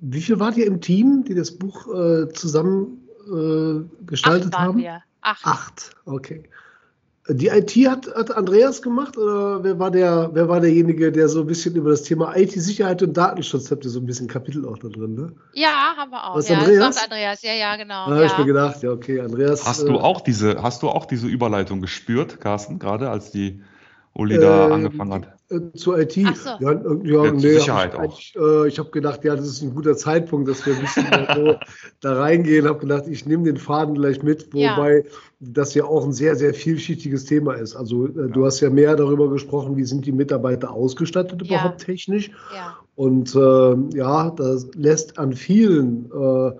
wie viel wart ihr im Team, die das Buch äh, zusammen äh, gestaltet Acht waren haben? Wir. Acht. Acht, okay. Die IT hat, hat Andreas gemacht oder wer war, der, wer war derjenige, der so ein bisschen über das Thema IT-Sicherheit und Datenschutz habt ihr so ein bisschen Kapitel auch da drin, ne? Ja, haben wir auch. Was, ja, Andreas? Das macht Andreas, ja, ja, genau. Da ja. habe ich mir gedacht, ja, okay, Andreas. Hast äh, du auch diese, hast du auch diese Überleitung gespürt, Carsten, gerade als die Uli da Äh, angefangen hat? Äh, zur IT. Ach so. Ja, äh, ja, Ja, zur nee, Sicherheit hab ich, auch. äh, ich habe gedacht, ja, das ist ein guter Zeitpunkt, dass wir ein bisschen so [LAUGHS] da reingehen. Habe gedacht, ich nehme den Faden gleich mit, Ja. wobei das ja auch ein sehr, sehr vielschichtiges Thema ist. Also äh, du hast ja mehr darüber gesprochen, wie sind die Mitarbeiter ausgestattet Ja. überhaupt technisch. ja. Und äh, ja, das lässt an vielen äh,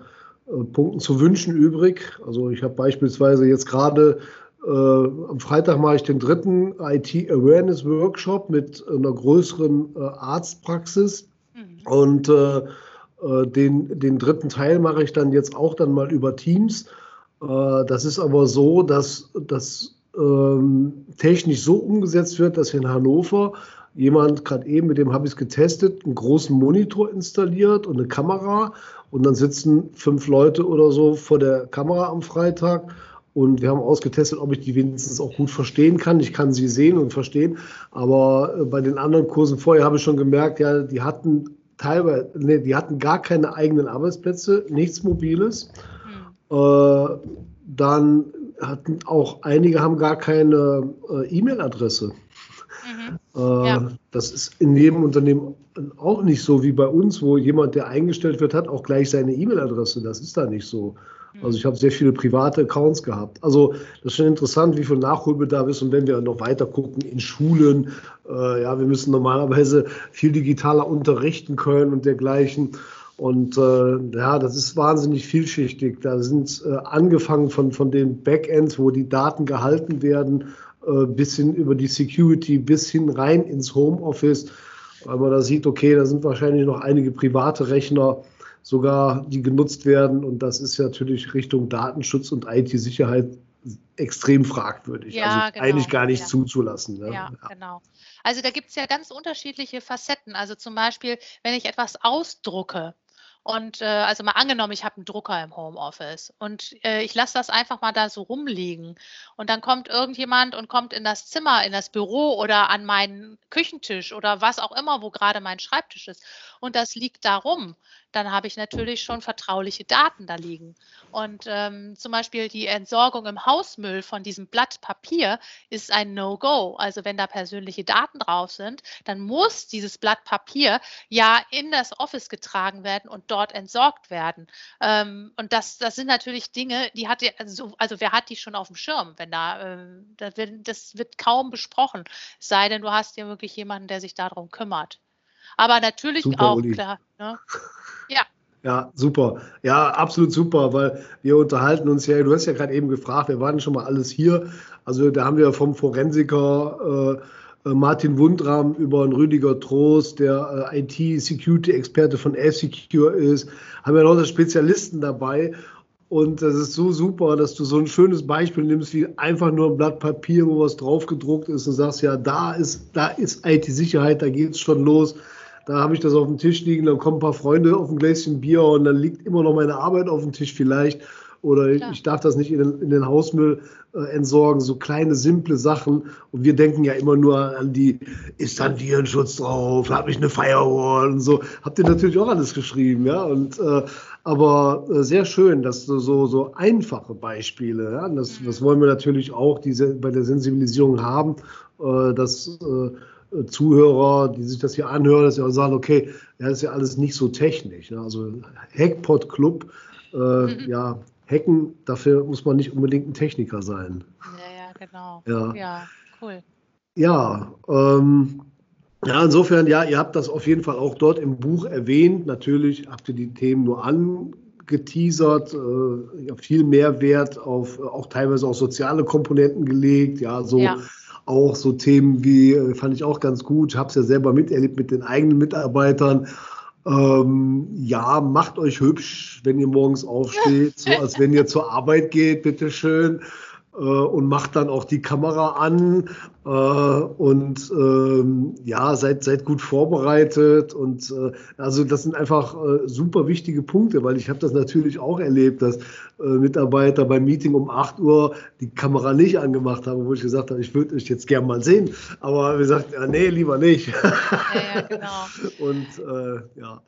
Punkten zu wünschen übrig. Also ich habe beispielsweise jetzt gerade äh, am Freitag mache ich den dritten IT-Awareness-Workshop mit einer größeren äh, Arztpraxis. Mhm. Und äh, äh, den, den dritten Teil mache ich dann jetzt auch dann mal über Teams. Äh, das ist aber so, dass das ähm, technisch so umgesetzt wird, dass in Hannover jemand gerade eben, mit dem habe ich es getestet, einen großen Monitor installiert und eine Kamera. Und dann sitzen fünf Leute oder so vor der Kamera am Freitag. Und wir haben ausgetestet, ob ich die wenigstens auch gut verstehen kann. Ich kann sie sehen und verstehen. Aber äh, bei den anderen Kursen vorher habe ich schon gemerkt, ja, die hatten teilweise, nee, die hatten gar keine eigenen Arbeitsplätze, nichts Mobiles. Mhm. Äh, dann hatten auch einige haben gar keine äh, E-Mail-Adresse. Mhm. Äh, Ja. Das ist in jedem Unternehmen auch nicht so wie bei uns, wo jemand, der eingestellt wird, hat auch gleich seine E-Mail-Adresse. Das ist da nicht so. Also ich habe sehr viele private Accounts gehabt. Also das ist schon interessant, wie viel Nachholbedarf ist. Und wenn wir noch weiter gucken in Schulen, äh, ja, wir müssen normalerweise viel digitaler unterrichten können und dergleichen. Und äh, ja, das ist wahnsinnig vielschichtig. Da sind äh, angefangen von, von den Backends, wo die Daten gehalten werden, äh, bis hin über die Security, bis hin rein ins Homeoffice, weil man da sieht, okay, da sind wahrscheinlich noch einige private Rechner sogar, die genutzt werden. Und das ist ja natürlich Richtung Datenschutz und IT-Sicherheit extrem fragwürdig. Ja, also genau, eigentlich gar nicht ja. zuzulassen. Ne? Ja, genau. Also da gibt es ja ganz unterschiedliche Facetten. Also zum Beispiel, wenn ich etwas ausdrucke und äh, also mal angenommen, ich habe einen Drucker im Homeoffice und äh, ich lasse das einfach mal da so rumliegen und dann kommt irgendjemand und kommt in das Zimmer, in das Büro oder an meinen Küchentisch oder was auch immer, wo gerade mein Schreibtisch ist und das liegt da rum, dann habe ich natürlich schon vertrauliche Daten da liegen. Und ähm, zum Beispiel die Entsorgung im Hausmüll von diesem Blatt Papier ist ein No-Go. Also wenn da persönliche Daten drauf sind, dann muss dieses Blatt Papier ja in das Office getragen werden und dort entsorgt werden. Ähm, und das, das sind natürlich Dinge, die hat ja, also, also wer hat die schon auf dem Schirm, wenn da, ähm, das, wird, das wird kaum besprochen, es sei denn, du hast ja wirklich jemanden, der sich darum kümmert. Aber natürlich Super, auch Uli. klar. Ne? [LAUGHS] Ja, super. Ja, absolut super, weil wir unterhalten uns ja, du hast ja gerade eben gefragt, wir waren schon mal alles hier. Also da haben wir vom Forensiker äh, äh, Martin Wundram über einen Rüdiger Trost, der äh, IT-Security-Experte von F-Secure ist, haben wir lauter Spezialisten dabei. Und das ist so super, dass du so ein schönes Beispiel nimmst, wie einfach nur ein Blatt Papier, wo was drauf gedruckt ist und sagst, ja, da ist, da ist IT-Sicherheit, da geht's schon los. Da habe ich das auf dem Tisch liegen, dann kommen ein paar Freunde auf ein Gläschen Bier und dann liegt immer noch meine Arbeit auf dem Tisch vielleicht. Oder Klar. ich darf das nicht in den, in den Hausmüll äh, entsorgen. So kleine, simple Sachen. Und wir denken ja immer nur an die, ist da ein Virenschutz drauf, habe ich eine Firewall und so. Habt ihr natürlich auch alles geschrieben, ja. Und, äh, aber äh, sehr schön, dass du so, so einfache Beispiele, ja. Das, das wollen wir natürlich auch diese, bei der Sensibilisierung haben, äh, dass äh, Zuhörer, die sich das hier anhören, dass sie auch sagen, okay, ja, das ist ja alles nicht so technisch. Ne? Also Hackpot Club, äh, Mhm. ja, Hacken, dafür muss man nicht unbedingt ein Techniker sein. Ja, ja, genau. Ja. Ja, cool. Ja, ähm, ja, insofern, ja, ihr habt das auf jeden Fall auch dort im Buch erwähnt. Natürlich habt ihr die Themen nur angeteasert, äh, viel Mehrwert auf äh, auch teilweise auch soziale Komponenten gelegt. Ja, so Ja. Auch so Themen wie, äh, fand ich auch ganz gut, habe es ja selber miterlebt mit den eigenen Mitarbeitern. Ähm, ja, macht euch hübsch, wenn ihr morgens aufsteht, so als wenn ihr zur Arbeit geht, bitteschön. Äh, und macht dann auch die Kamera an. Äh, und ähm, ja, seid, seid gut vorbereitet. Und äh, also das sind einfach äh, super wichtige Punkte, weil ich habe das natürlich auch erlebt, dass äh, Mitarbeiter beim Meeting um 8 Uhr die Kamera nicht angemacht haben, wo ich gesagt habe, ich würde euch jetzt gerne mal sehen. Aber wir sagten, ja, nee, lieber nicht. Ja, ja genau. [LAUGHS] und äh, ja.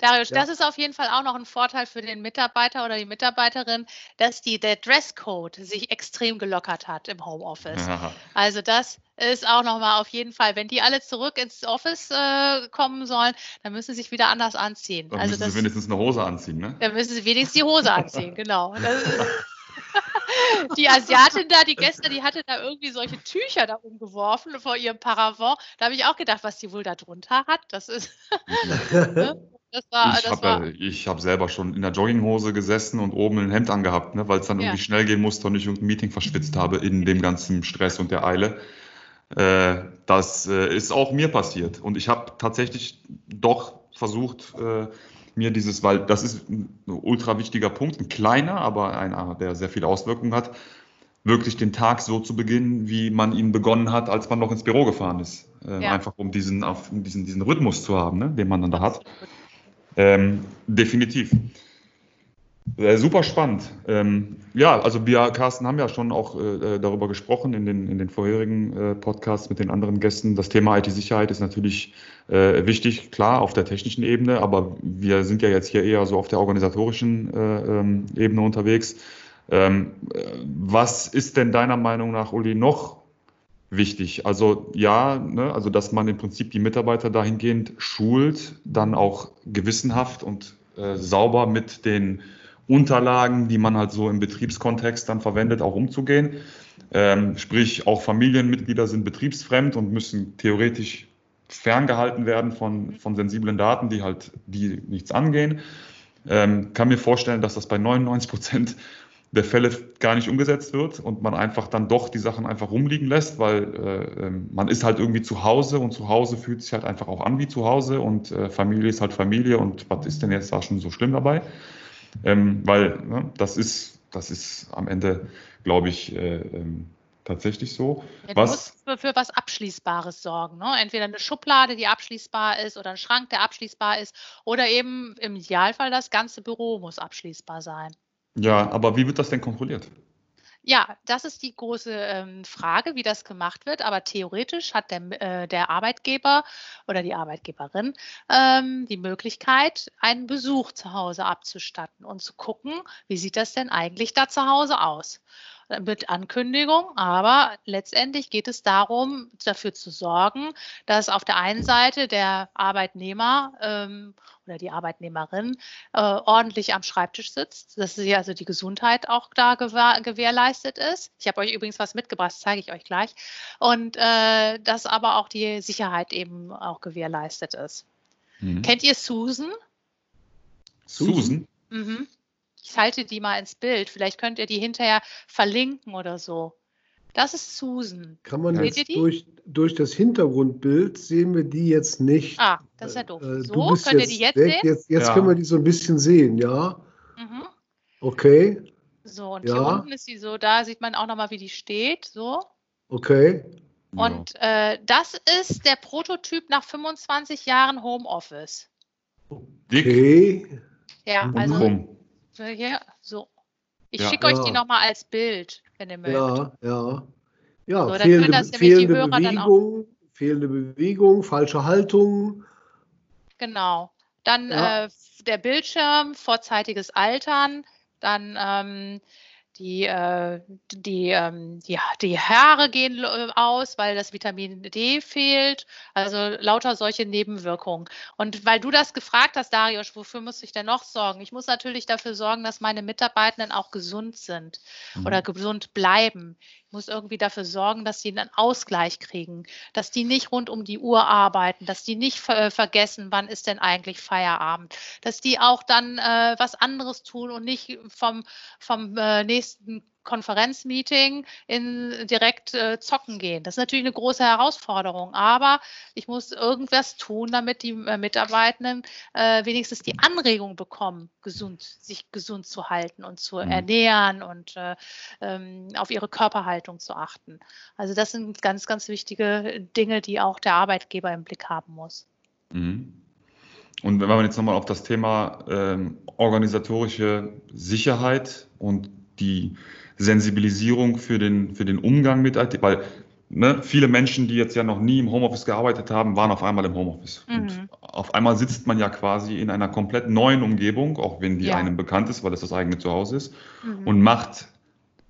Darius, Ja. das ist auf jeden Fall auch noch ein Vorteil für den Mitarbeiter oder die Mitarbeiterin, dass die, der Dresscode sich extrem gelockert hat im Homeoffice. Also das ist auch nochmal auf jeden Fall, wenn die alle zurück ins Office äh, kommen sollen, dann müssen sie sich wieder anders anziehen. Dann also müssen das, Sie wenigstens eine Hose anziehen, ne? dann müssen sie wenigstens die Hose anziehen, [LAUGHS] genau. Das [LAUGHS] die Asiatin da, die gestern, die hatte da irgendwie solche Tücher da umgeworfen vor ihrem Paravent. Da habe ich auch gedacht, was die wohl da drunter hat. Das ist, [LAUGHS] ne? Das war, Ich habe ja, hab selber schon in der Jogginghose gesessen und oben ein Hemd angehabt, ne, weil es dann Ja. irgendwie schnell gehen musste und ich irgendein Meeting verschwitzt habe in dem ganzen Stress und der Eile. Äh, das äh, ist auch mir passiert. Und ich habe tatsächlich doch versucht, äh, mir dieses, weil das ist ein ultra wichtiger Punkt, ein kleiner, aber einer, der sehr viele Auswirkungen hat, wirklich den Tag so zu beginnen, wie man ihn begonnen hat, als man noch ins Büro gefahren ist. Äh, Ja. Einfach um diesen, auf, um diesen, diesen Rhythmus zu haben, ne, den man dann da hat. absolut. Ähm, definitiv. Äh, super spannend. Ähm, ja, also wir, Carsten, haben ja schon auch äh, darüber gesprochen in den, in den vorherigen äh, Podcasts mit den anderen Gästen. Das Thema IT-Sicherheit ist natürlich äh, wichtig, klar, auf der technischen Ebene, aber wir sind ja jetzt hier eher so auf der organisatorischen äh, ähm, Ebene unterwegs. Ähm, äh, was ist denn deiner Meinung nach, Uli, noch wichtig? Also ja, ne, also dass man im Prinzip die Mitarbeiter dahingehend schult, dann auch gewissenhaft und äh, sauber mit den Unterlagen, die man halt so im Betriebskontext dann verwendet, auch umzugehen. Ähm, sprich, auch Familienmitglieder sind betriebsfremd und müssen theoretisch ferngehalten werden von, von sensiblen Daten, die halt die nichts angehen. Ähm, kann mir vorstellen, dass das bei 99 Prozent der Fälle gar nicht umgesetzt wird und man einfach dann doch die Sachen einfach rumliegen lässt, weil äh, ähm, man ist halt irgendwie zu Hause und zu Hause fühlt sich halt einfach auch an wie zu Hause und äh, Familie ist halt Familie und was ist denn jetzt da schon so schlimm dabei? Ähm, weil ne, das ist, das ist am Ende, glaube ich, äh, ähm, tatsächlich so. Ja, du Was- musst für, für was Abschließbares sorgen. Ne? Entweder eine Schublade, die abschließbar ist, oder ein Schrank, der abschließbar ist, oder eben im Idealfall das ganze Büro muss abschließbar sein. Ja, aber wie wird das denn kontrolliert? Ja, das ist die große ähm, Frage, wie das gemacht wird. Aber theoretisch hat der, äh, der Arbeitgeber oder die Arbeitgeberin ähm, die Möglichkeit, einen Besuch zu Hause abzustatten und zu gucken, wie sieht das denn eigentlich da zu Hause aus. Äh, Mit Ankündigung, aber letztendlich geht es darum, dafür zu sorgen, dass auf der einen Seite der Arbeitnehmer ähm, oder die Arbeitnehmerin äh, ordentlich am Schreibtisch sitzt, dass sie also die Gesundheit auch da gewahr, gewährleistet ist. Ich habe euch übrigens was mitgebracht, das zeige ich euch gleich. Und äh, dass aber auch die Sicherheit eben auch gewährleistet ist. Mhm. Kennt ihr Susan? Susan? Mhm. Ich halte die mal ins Bild. Vielleicht könnt ihr die hinterher verlinken oder so. Das ist Susan. Kann man Seht jetzt ihr die? durch, durch das Hintergrundbild sehen wir die jetzt nicht. Ah, das ist ja doof. Äh, So, du bist könnt ihr die jetzt weg. sehen? Jetzt, jetzt Ja. können wir die so ein bisschen sehen, ja. Mhm. Okay, So, und Ja. hier unten ist sie so, da sieht man auch nochmal, wie die steht. So. okay. Und äh, das ist der Prototyp nach 25 Jahren Homeoffice. Dick? Okay. Ja, also Warum? so. Ich Ja. schicke euch die Ja. nochmal als Bild, wenn ihr mögt. Ja, ja. Ja, So, fehlende, fehlende Hörer dann auch- Bewegung, fehlende Bewegung, falsche Haltung. Genau. Dann Ja. äh, der Bildschirm, vorzeitiges Altern, dann ähm, die, äh, die, ähm, die, die Haare gehen äh, aus, weil das Vitamin D fehlt. Also lauter solche Nebenwirkungen. Und weil du das gefragt hast, Darius, wofür muss ich denn noch sorgen? Ich muss natürlich dafür sorgen, dass meine Mitarbeitenden auch gesund sind Mhm. oder gesund bleiben. Muss irgendwie dafür sorgen, dass sie einen Ausgleich kriegen, dass die nicht rund um die Uhr arbeiten, dass die nicht ver vergessen, wann ist denn eigentlich Feierabend, dass die auch dann äh, was anderes tun und nicht vom, vom äh, nächsten Konferenzmeeting in direkt äh, zocken gehen. Das ist natürlich eine große Herausforderung, aber ich muss irgendwas tun, damit die äh, Mitarbeitenden äh, wenigstens die Anregung bekommen, gesund, sich gesund zu halten und zu mhm. ernähren und äh, ähm, auf ihre Körperhaltung zu achten. Also das sind ganz, ganz wichtige Dinge, die auch der Arbeitgeber im Blick haben muss. Mhm. Und wenn man jetzt nochmal auf das Thema ähm, organisatorische Sicherheit und die Sensibilisierung für den, für den Umgang mit IT, weil ne, viele Menschen, die jetzt ja noch nie im Homeoffice gearbeitet haben, waren auf einmal im Homeoffice. Mhm. Und auf einmal sitzt man ja quasi in einer komplett neuen Umgebung, auch wenn die ja. einem bekannt ist, weil es das eigene Zuhause ist, mhm. und macht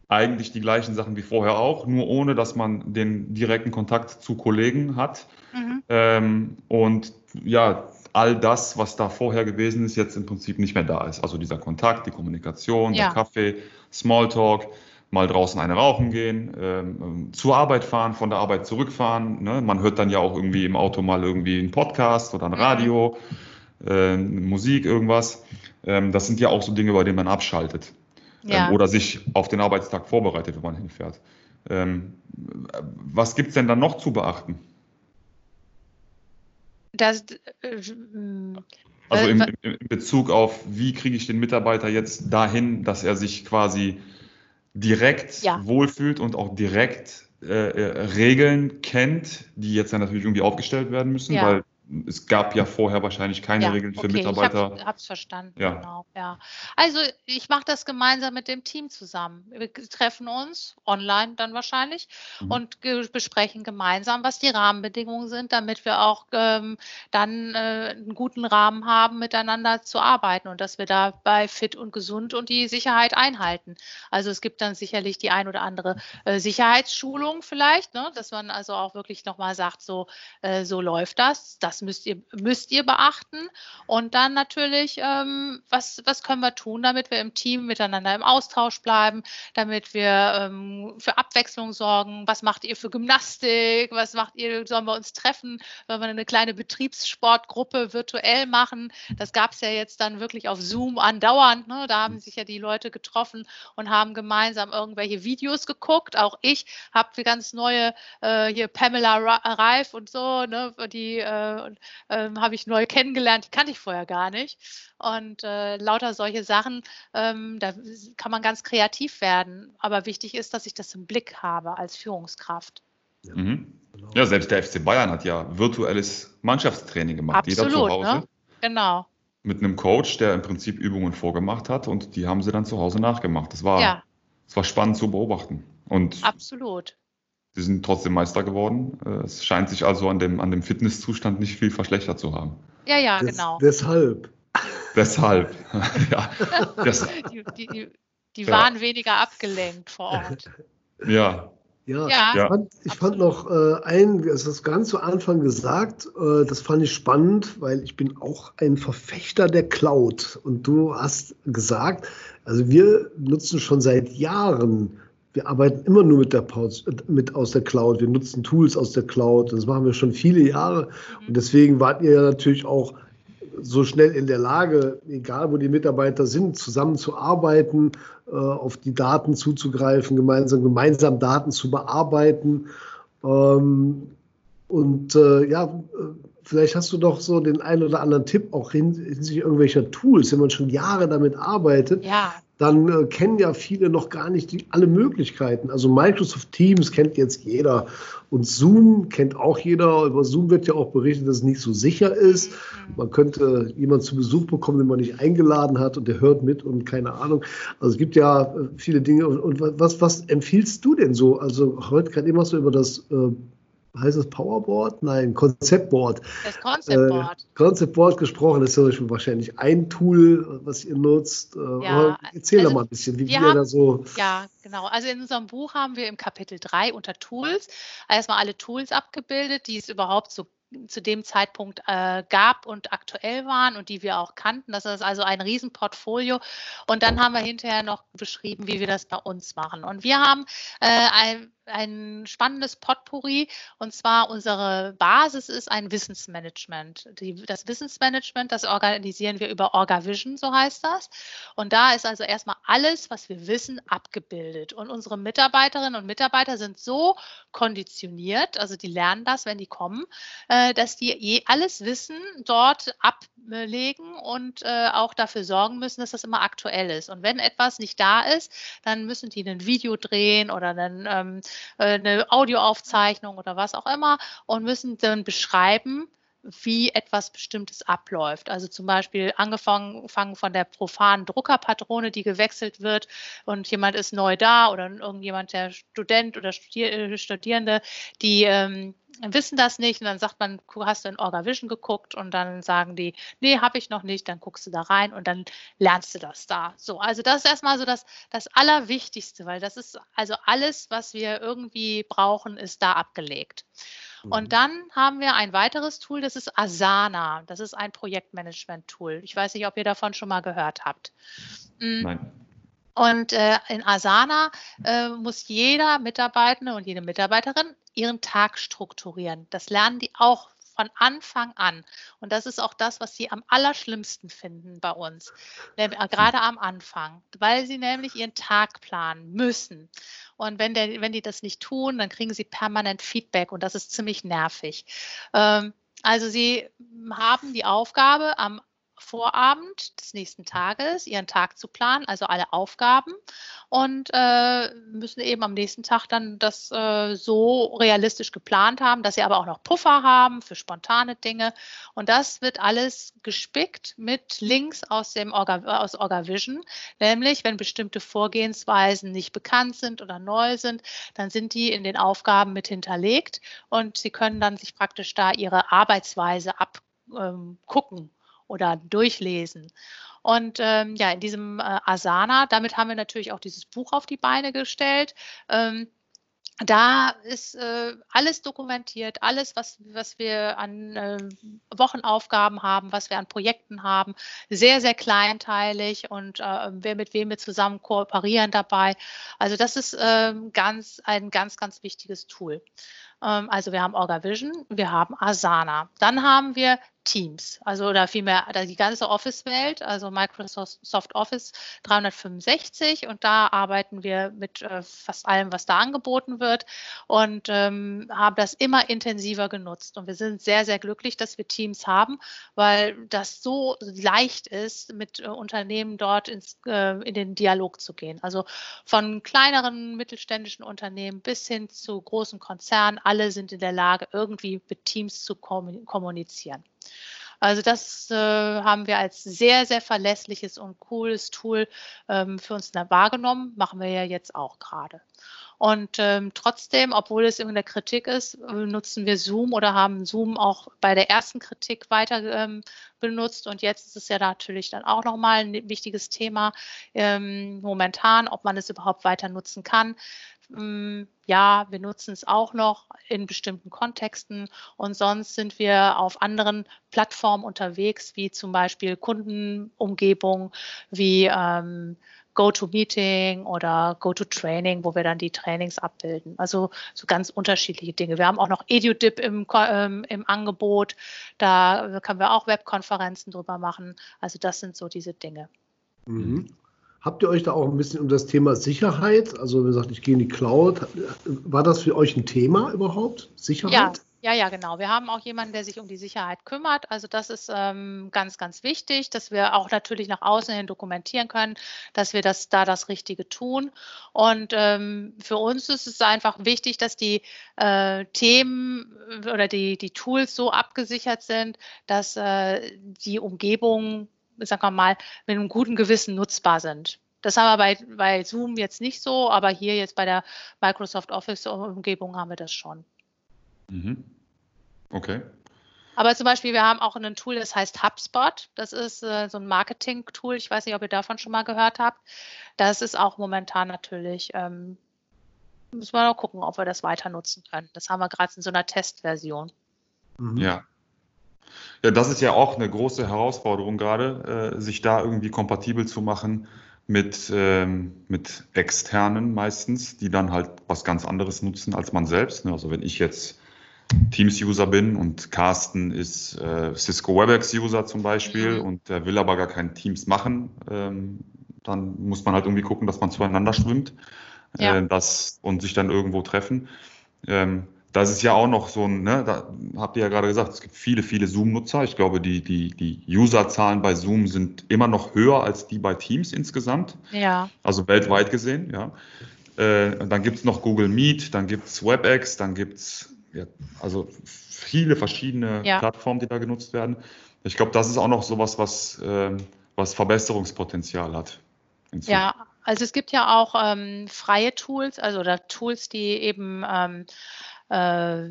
eigentlich die gleichen Sachen wie vorher auch, nur ohne dass man den direkten Kontakt zu Kollegen hat. Mhm. Ähm, und ja, all das, was da vorher gewesen ist, jetzt im Prinzip nicht mehr da ist. Also dieser Kontakt, die Kommunikation, ja. der Kaffee, Smalltalk, mal draußen eine rauchen gehen, ähm, zur Arbeit fahren, von der Arbeit zurückfahren. Ne? Man hört dann ja auch irgendwie im Auto mal irgendwie einen Podcast oder ein mhm. Radio, äh, Musik, irgendwas. Ähm, das sind ja auch so Dinge, bei denen man abschaltet. Ähm, ja. Ähm, oder sich auf den Arbeitstag vorbereitet, wenn man hinfährt. Ähm, was gibt es denn dann noch zu beachten? Das, äh, also in, in, Bezug auf, wie kriege ich den Mitarbeiter jetzt dahin, dass er sich quasi direkt ja. wohlfühlt und auch direkt äh, äh, Regeln kennt, die jetzt dann natürlich irgendwie aufgestellt werden müssen, ja. weil es gab ja vorher wahrscheinlich keine ja, Regeln für okay, Mitarbeiter. Ich habe es verstanden. Ja. Genau, ja. Also ich mache das gemeinsam mit dem Team zusammen. Wir treffen uns online dann wahrscheinlich mhm. und besprechen gemeinsam, was die Rahmenbedingungen sind, damit wir auch ähm, dann äh, einen guten Rahmen haben, miteinander zu arbeiten und dass wir dabei fit und gesund und die Sicherheit einhalten. Also es gibt dann sicherlich die ein oder andere äh, Sicherheitsschulung vielleicht, ne, dass man also auch wirklich nochmal sagt, so, äh, so läuft das. Das das müsst ihr, müsst ihr beachten. Und dann natürlich, ähm, was, was können wir tun, damit wir im Team miteinander im Austausch bleiben, damit wir ähm, für Abwechslung sorgen. Was macht ihr für Gymnastik? Was macht ihr? Sollen wir uns treffen? Sollen wir eine kleine Betriebssportgruppe virtuell machen? Das gab es ja jetzt dann wirklich auf Zoom andauernd. Ne? Da haben sich ja die Leute getroffen und haben gemeinsam irgendwelche Videos geguckt. Auch ich habe ganz neue äh, hier Pamela Reif und so, ne, die äh, und ähm, habe ich neu kennengelernt, die kannte ich vorher gar nicht. Und äh, lauter solche Sachen, ähm, da kann man ganz kreativ werden. Aber wichtig ist, dass ich das im Blick habe als Führungskraft. Ja, mhm. genau. ja selbst der FC Bayern hat ja virtuelles Mannschaftstraining gemacht. Absolut, Jeder zu Hause. Ne? Genau. Mit einem Coach, der im Prinzip Übungen vorgemacht hat und die haben sie dann zu Hause nachgemacht. Das war, ja. das war spannend zu beobachten. Und Absolut. Sie sind trotzdem Meister geworden. Äh, es scheint sich also an dem, an dem Fitnesszustand nicht viel verschlechtert zu haben. Ja, ja, Des, genau. Deshalb. Deshalb. [LAUGHS] ja. Das, [LAUGHS] die, die, die, ja. waren weniger abgelenkt vor Ort. [LAUGHS] Ja. Ja, ja. ich fand, ich fand noch äh, ein, es ist ganz zu Anfang gesagt, äh, das fand ich spannend, weil ich bin auch ein Verfechter der Cloud. Und du hast gesagt, also wir nutzen schon seit Jahren wir arbeiten immer nur mit der mit aus der Cloud. Wir nutzen Tools aus der Cloud. Das machen wir schon viele Jahre. Und deswegen wart ihr ja natürlich auch so schnell in der Lage, egal wo die Mitarbeiter sind, zusammenzuarbeiten, äh, auf die Daten zuzugreifen, gemeinsam, gemeinsam Daten zu bearbeiten. Ähm, und äh, ja, vielleicht hast du doch so den einen oder anderen Tipp auch hinsichtlich irgendwelcher Tools, wenn man schon Jahre damit arbeitet. Ja dann äh, kennen ja viele noch gar nicht die, alle Möglichkeiten. Also Microsoft Teams kennt jetzt jeder und Zoom kennt auch jeder. Über Zoom wird ja auch berichtet, dass es nicht so sicher ist. Mhm. Man könnte jemanden zu Besuch bekommen, den man nicht eingeladen hat und der hört mit und keine Ahnung. Also es gibt ja äh, viele Dinge. Und, und was, was empfiehlst du denn so? Also heute gerade immer so über das äh, heißt das Powerboard? Nein, Konzeptboard. Das Konzeptboard. Äh, Konzeptboard gesprochen, das ist wahrscheinlich ein Tool, was ihr nutzt. Äh, ja, erzähl also, doch mal ein bisschen, wie wir haben, da so. Ja, genau. Also in unserem Buch haben wir im Kapitel 3 unter Tools erstmal alle Tools abgebildet, die es überhaupt so zu dem Zeitpunkt äh, gab und aktuell waren und die wir auch kannten. Das ist also ein Riesenportfolio. Und dann haben wir hinterher noch beschrieben, wie wir das bei uns machen. Und wir haben äh, ein, ein spannendes Potpourri. Und zwar unsere Basis ist ein Wissensmanagement. Die, das Wissensmanagement, das organisieren wir über OrgaVision, so heißt das. Und da ist also erstmal alles, was wir wissen, abgebildet. Und unsere Mitarbeiterinnen und Mitarbeiter sind so konditioniert, also die lernen das, wenn die kommen, äh, dass die je alles Wissen dort ablegen und äh, auch dafür sorgen müssen, dass das immer aktuell ist. Und wenn etwas nicht da ist, dann müssen die ein Video drehen oder einen ähm, äh, eine Audioaufzeichnung oder was auch immer und müssen dann beschreiben, wie etwas Bestimmtes abläuft. Also zum Beispiel angefangen von der profanen Druckerpatrone, die gewechselt wird und jemand ist neu da oder irgendjemand, der Student oder äh, Studierende, die ähm, wissen das nicht und dann sagt man, hast du in OrgaVision geguckt und dann sagen die, nee, habe ich noch nicht, dann guckst du da rein und dann lernst du das da. So, also das ist erstmal so das, das Allerwichtigste, weil das ist also alles, was wir irgendwie brauchen, ist da abgelegt. Und mhm. dann haben wir ein weiteres Tool, das ist Asana. Das ist ein Projektmanagement-Tool. Ich weiß nicht, ob ihr davon schon mal gehört habt. Mm. Nein. Und äh, in Asana äh, muss jeder Mitarbeitende und jede Mitarbeiterin ihren Tag strukturieren. Das lernen die auch von Anfang an. Und das ist auch das, was sie am allerschlimmsten finden bei uns, äh, gerade am Anfang, weil sie nämlich ihren Tag planen müssen. Und wenn, der, wenn die das nicht tun, dann kriegen sie permanent Feedback und das ist ziemlich nervig. Ähm, also sie haben die Aufgabe, am Vorabend des nächsten Tages ihren Tag zu planen, also alle Aufgaben. Und äh, müssen eben am nächsten Tag dann das äh, so realistisch geplant haben, dass sie aber auch noch Puffer haben für spontane Dinge. Und das wird alles gespickt mit Links aus dem Orga, aus OrgaVision, nämlich wenn bestimmte Vorgehensweisen nicht bekannt sind oder neu sind, dann sind die in den Aufgaben mit hinterlegt. Und sie können dann sich praktisch da ihre Arbeitsweise abgucken ähm, oder durchlesen. Und ähm, ja, in diesem äh, Asana, damit haben wir natürlich auch dieses Buch auf die Beine gestellt. Ähm, da ist äh, alles dokumentiert, alles, was, was wir an äh, Wochenaufgaben haben, was wir an Projekten haben, sehr, sehr kleinteilig und äh, wer mit wem wir zusammen kooperieren dabei. Also das ist ähm, ganz, ein ganz, ganz wichtiges Tool. Ähm, also wir haben OrgaVision, wir haben Asana. Dann haben wir Teams, also oder vielmehr die ganze Office-Welt, also Microsoft Office 365 und da arbeiten wir mit äh, fast allem, was da angeboten wird und ähm, haben das immer intensiver genutzt und wir sind sehr, sehr glücklich, dass wir Teams haben, weil das so leicht ist, mit äh, Unternehmen dort ins, äh, in den Dialog zu gehen. Also von kleineren mittelständischen Unternehmen bis hin zu großen Konzernen, alle sind in der Lage, irgendwie mit Teams zu kommunizieren. Also das äh, haben wir als sehr, sehr verlässliches und cooles Tool ähm, für uns wahrgenommen, machen wir ja jetzt auch gerade. Und ähm, trotzdem, obwohl es irgendeine Kritik ist, äh, nutzen wir Zoom oder haben Zoom auch bei der ersten Kritik weiter ähm, benutzt. Und jetzt ist es ja natürlich dann auch nochmal ein wichtiges Thema ähm, momentan, ob man es überhaupt weiter nutzen kann. Hm, ja, wir nutzen es auch noch in bestimmten Kontexten und sonst sind wir auf anderen Plattformen unterwegs, wie zum Beispiel Kundenumgebung, wie ähm, GoToMeeting oder GoToTraining, wo wir dann die Trainings abbilden. Also so ganz unterschiedliche Dinge. Wir haben auch noch EduDip im, ähm, im Angebot. Da können wir auch Webkonferenzen drüber machen. Also das sind so diese Dinge. Mhm. Habt ihr euch da auch ein bisschen um das Thema Sicherheit, also wie gesagt, ich gehe in die Cloud, war das für euch ein Thema überhaupt? Sicherheit? Ja, ja, ja, genau. Wir haben auch jemanden, der sich um die Sicherheit kümmert. Also das ist ähm, ganz, ganz wichtig, dass wir auch natürlich nach außen hin dokumentieren können, dass wir das da das Richtige tun. Und ähm, für uns ist es einfach wichtig, dass die äh, Themen oder die, die Tools so abgesichert sind, dass äh, die Umgebung sagen wir mal, mit einem guten Gewissen nutzbar sind. Das haben wir bei, bei Zoom jetzt nicht so, aber hier jetzt bei der Microsoft Office-Umgebung haben wir das schon. Mhm. Okay. Aber zum Beispiel, wir haben auch ein Tool, das heißt HubSpot. Das ist äh, so ein Marketing-Tool. Ich weiß nicht, ob ihr davon schon mal gehört habt. Das ist auch momentan natürlich, ähm, müssen wir noch gucken, ob wir das weiter nutzen können. Das haben wir gerade in so einer Testversion. Mhm. Ja, ja, das ist ja auch eine große Herausforderung gerade, äh, sich da irgendwie kompatibel zu machen mit, ähm, mit externen meistens, die dann halt was ganz anderes nutzen als man selbst. Ne? Also wenn ich jetzt Teams-User bin und Carsten ist äh, Cisco WebEx-User zum Beispiel mhm. und der will aber gar kein Teams machen, ähm, dann muss man halt irgendwie gucken, dass man zueinander schwimmt ja. äh, das, und sich dann irgendwo treffen. Ähm, das ist ja auch noch so ein, ne, da habt ihr ja gerade gesagt, es gibt viele, viele Zoom-Nutzer. Ich glaube, die, die, die User-Zahlen bei Zoom sind immer noch höher als die bei Teams insgesamt. Ja. Also weltweit gesehen, ja. Äh, dann gibt es noch Google Meet, dann gibt es WebEx, dann gibt es ja, also viele verschiedene ja. Plattformen, die da genutzt werden. Ich glaube, das ist auch noch sowas, was, äh, was Verbesserungspotenzial hat. Ja, also es gibt ja auch ähm, freie Tools, also oder Tools, die eben ähm, äh,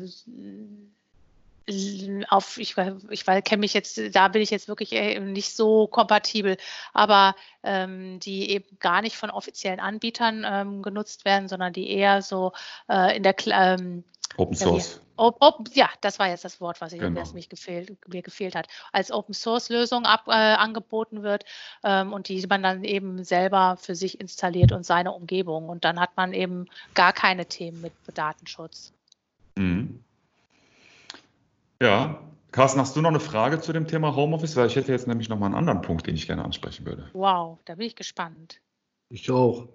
auf, ich, ich kenne mich jetzt, da bin ich jetzt wirklich nicht so kompatibel, aber ähm, die eben gar nicht von offiziellen Anbietern ähm, genutzt werden, sondern die eher so äh, in der ähm, Open Source. Op, op, ja, das war jetzt das Wort, was ich, genau. mich gefehlt, mir gefehlt hat. Als Open Source Lösung ab, äh, angeboten wird ähm, und die man dann eben selber für sich installiert und seine Umgebung. Und dann hat man eben gar keine Themen mit Datenschutz. Mhm. Ja, Carsten, hast du noch eine Frage zu dem Thema Homeoffice? Weil ich hätte jetzt nämlich noch mal einen anderen Punkt, den ich gerne ansprechen würde. Wow, da bin ich gespannt. Ich auch.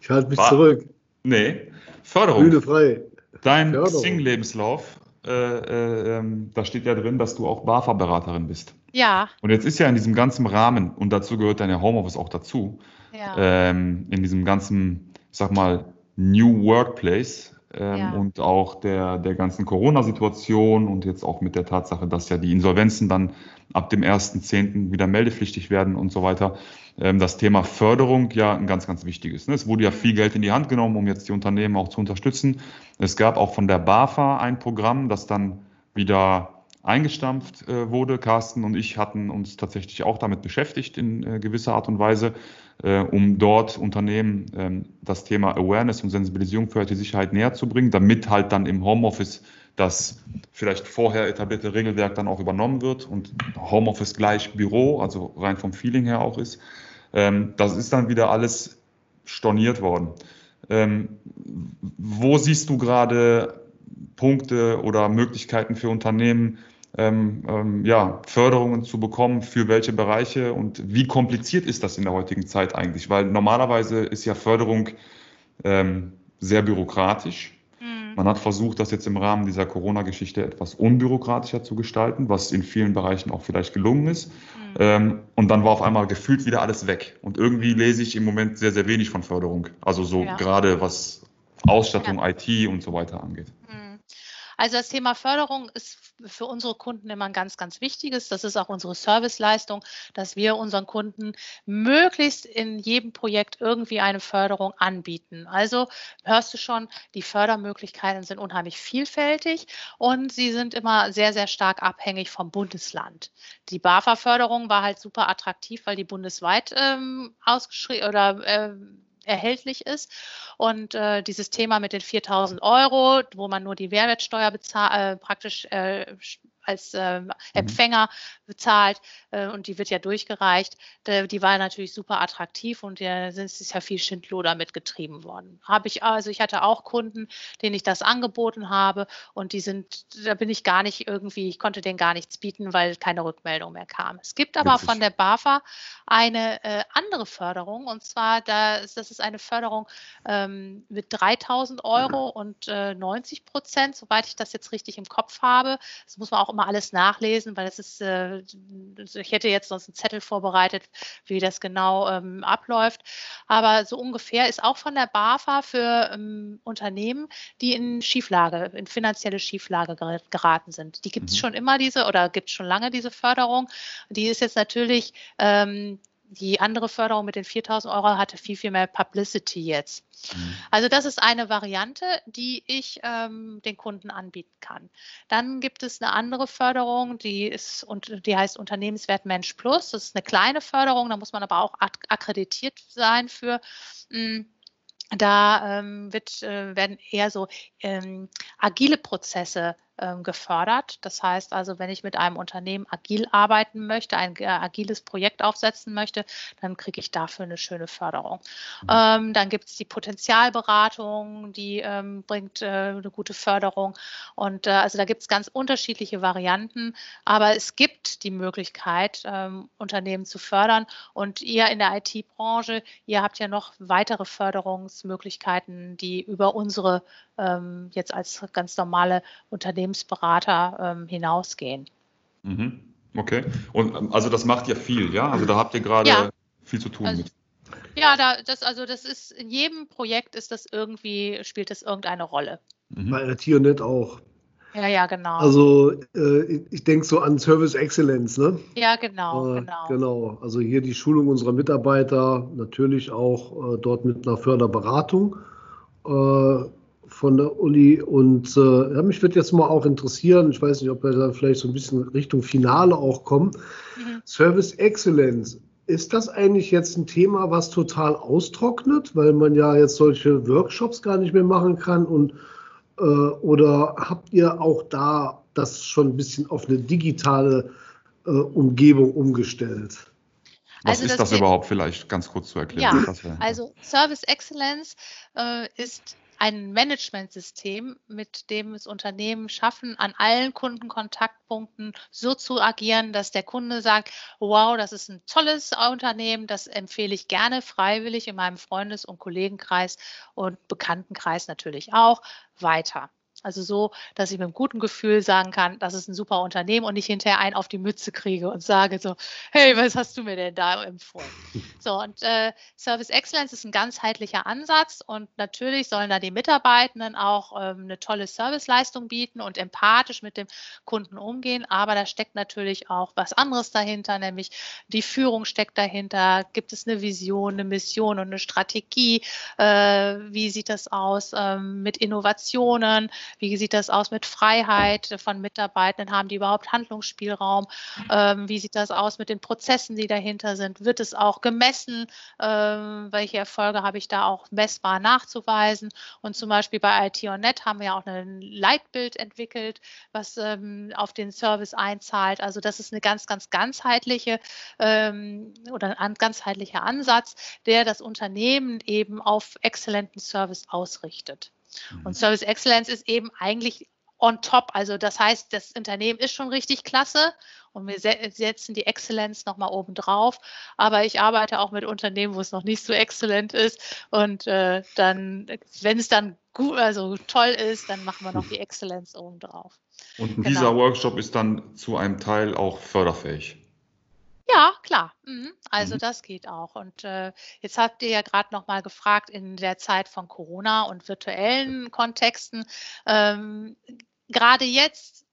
Ich halte mich War, zurück. Nee, Förderung. Bühne frei. Dein Sing-Lebenslauf, äh, äh, ähm, da steht ja drin, dass du auch BAFA-Beraterin bist. Ja. Und jetzt ist ja in diesem ganzen Rahmen, und dazu gehört dann ja Homeoffice auch dazu, ja. ähm, in diesem ganzen, ich sag mal, New Workplace ähm, ja. und auch der, der ganzen Corona-Situation und jetzt auch mit der Tatsache, dass ja die Insolvenzen dann ab dem 1.10. wieder meldepflichtig werden und so weiter, ähm, das Thema Förderung ja ein ganz, ganz wichtiges. Ne? Es wurde ja viel Geld in die Hand genommen, um jetzt die Unternehmen auch zu unterstützen. Es gab auch von der BAFA ein Programm, das dann wieder eingestampft äh, wurde. Carsten und ich hatten uns tatsächlich auch damit beschäftigt in äh, gewisser Art und Weise, um dort Unternehmen ähm, das Thema Awareness und Sensibilisierung für IT-Sicherheit näher zu bringen, damit halt dann im Homeoffice das vielleicht vorher etablierte Regelwerk dann auch übernommen wird und Homeoffice gleich Büro, also rein vom Feeling her auch ist. Ähm, das ist dann wieder alles storniert worden. Ähm, wo siehst du gerade Punkte oder Möglichkeiten für Unternehmen, ähm, ähm, ja, Förderungen zu bekommen, für welche Bereiche und wie kompliziert ist das in der heutigen Zeit eigentlich? Weil normalerweise ist ja Förderung ähm, sehr bürokratisch. Mhm. Man hat versucht, das jetzt im Rahmen dieser Corona-Geschichte etwas unbürokratischer zu gestalten, was in vielen Bereichen auch vielleicht gelungen ist. Mhm. Ähm, und dann war auf einmal gefühlt wieder alles weg. Und irgendwie lese ich im Moment sehr, sehr wenig von Förderung. Also so ja. gerade was Ausstattung, ja. IT und so weiter angeht. Also das Thema Förderung ist für unsere Kunden immer ein ganz, ganz wichtiges. Das ist auch unsere Serviceleistung, dass wir unseren Kunden möglichst in jedem Projekt irgendwie eine Förderung anbieten. Also hörst du schon, die Fördermöglichkeiten sind unheimlich vielfältig und sie sind immer sehr, sehr stark abhängig vom Bundesland. Die BAFA-Förderung war halt super attraktiv, weil die bundesweit ähm, ausgeschrieben oder äh, erhältlich ist. Und äh, dieses Thema mit den 4000 Euro, wo man nur die Mehrwertsteuer bezahlt, äh, praktisch äh, als ähm, mhm. Empfänger bezahlt äh, und die wird ja durchgereicht. Die, die war natürlich super attraktiv und da ist ja viel Schindluder mitgetrieben worden. Habe ich also, ich hatte auch Kunden, denen ich das angeboten habe und die sind, da bin ich gar nicht irgendwie, ich konnte denen gar nichts bieten, weil keine Rückmeldung mehr kam. Es gibt aber Witzig. von der BAFA eine äh, andere Förderung und zwar, da ist, das ist eine Förderung ähm, mit 3000 Euro und äh, 90 Prozent, soweit ich das jetzt richtig im Kopf habe. Das muss man auch immer alles nachlesen, weil es ist, äh, ich hätte jetzt sonst einen Zettel vorbereitet, wie das genau ähm, abläuft. Aber so ungefähr ist auch von der BAFA für ähm, Unternehmen, die in Schieflage, in finanzielle Schieflage geraten sind. Die gibt es mhm. schon immer diese oder gibt es schon lange diese Förderung. Die ist jetzt natürlich ähm, die andere Förderung mit den 4000 Euro hatte viel, viel mehr Publicity jetzt. Mhm. Also das ist eine Variante, die ich ähm, den Kunden anbieten kann. Dann gibt es eine andere Förderung, die ist und die heißt Unternehmenswert Mensch Plus. Das ist eine kleine Förderung, da muss man aber auch akkreditiert sein für. Mh, mm, da ähm, wird, äh, werden eher so ähm, agile Prozesse gefördert. Das heißt also, wenn ich mit einem Unternehmen agil arbeiten möchte, ein äh, agiles Projekt aufsetzen möchte, dann kriege ich dafür eine schöne Förderung. Mhm. Ähm, dann gibt es die Potenzialberatung, die ähm, bringt äh, eine gute Förderung. Und äh, also da gibt es ganz unterschiedliche Varianten, aber es gibt die Möglichkeit, ähm, Unternehmen zu fördern. Und ihr in der IT-Branche, ihr habt ja noch weitere Förderungsmöglichkeiten, die über unsere ähm, jetzt als ganz normale Unternehmensberater ähm, hinausgehen. Mhm. Okay. Und ähm, also das macht ja viel, ja? Also da habt ihr gerade ja. viel zu tun also, mit. Ja, da, das, also das ist in jedem Projekt ist das irgendwie, spielt das irgendeine Rolle. Mhm. Bei IT auch. Ja, ja, genau. Also äh, ich denke so an Service Excellence, ne? Ja, genau, äh, genau. Genau. Also hier die Schulung unserer Mitarbeiter, natürlich auch äh, dort mit einer Förderberatung. Von der Uni. Und äh, ja, mich würde jetzt mal auch interessieren, ich weiß nicht, ob wir da vielleicht so ein bisschen Richtung Finale auch kommen. Mhm. Service Excellence. Ist das eigentlich jetzt ein Thema, was total austrocknet, weil man ja jetzt solche Workshops gar nicht mehr machen kann? Und, äh, oder habt ihr auch da das schon ein bisschen auf eine digitale äh, Umgebung umgestellt? Was also ist das, das überhaupt vielleicht ganz kurz zu erklären? Ja, also Service Excellence äh, ist ein Managementsystem, mit dem es Unternehmen schaffen, an allen Kundenkontaktpunkten so zu agieren, dass der Kunde sagt, wow, das ist ein tolles Unternehmen, das empfehle ich gerne freiwillig in meinem Freundes- und Kollegenkreis und Bekanntenkreis natürlich auch weiter. Also so, dass ich mit einem guten Gefühl sagen kann, das ist ein super Unternehmen und nicht hinterher einen auf die Mütze kriege und sage so, hey, was hast du mir denn da empfohlen? [LAUGHS] So, und äh, Service Excellence ist ein ganzheitlicher Ansatz und natürlich sollen da die Mitarbeitenden auch ähm, eine tolle Serviceleistung bieten und empathisch mit dem Kunden umgehen, aber da steckt natürlich auch was anderes dahinter, nämlich die Führung steckt dahinter, gibt es eine Vision, eine Mission und eine Strategie, äh, wie sieht das aus ähm, mit Innovationen, wie sieht das aus mit Freiheit von Mitarbeitenden? Haben die überhaupt Handlungsspielraum? Ähm, wie sieht das aus mit den Prozessen, die dahinter sind? Wird es auch gemessen? Ähm, welche Erfolge habe ich da auch messbar nachzuweisen? Und zum Beispiel bei IT on Net haben wir ja auch ein Leitbild entwickelt, was ähm, auf den Service einzahlt. Also das ist eine ganz, ganz ganzheitliche ähm, oder ein ganzheitlicher Ansatz, der das Unternehmen eben auf exzellenten Service ausrichtet. Und mhm. Service Excellence ist eben eigentlich on top. Also das heißt, das Unternehmen ist schon richtig klasse und wir setzen die Exzellenz nochmal oben drauf. Aber ich arbeite auch mit Unternehmen, wo es noch nicht so exzellent ist. Und äh, dann, wenn es dann gut, also toll ist, dann machen wir noch die Exzellenz oben drauf. Und genau. dieser Workshop ist dann zu einem Teil auch förderfähig. Ja, klar. Mhm. Also Mhm. das geht auch. Und äh, jetzt habt ihr ja gerade noch mal gefragt in der Zeit von Corona und virtuellen Kontexten. Ähm, gerade jetzt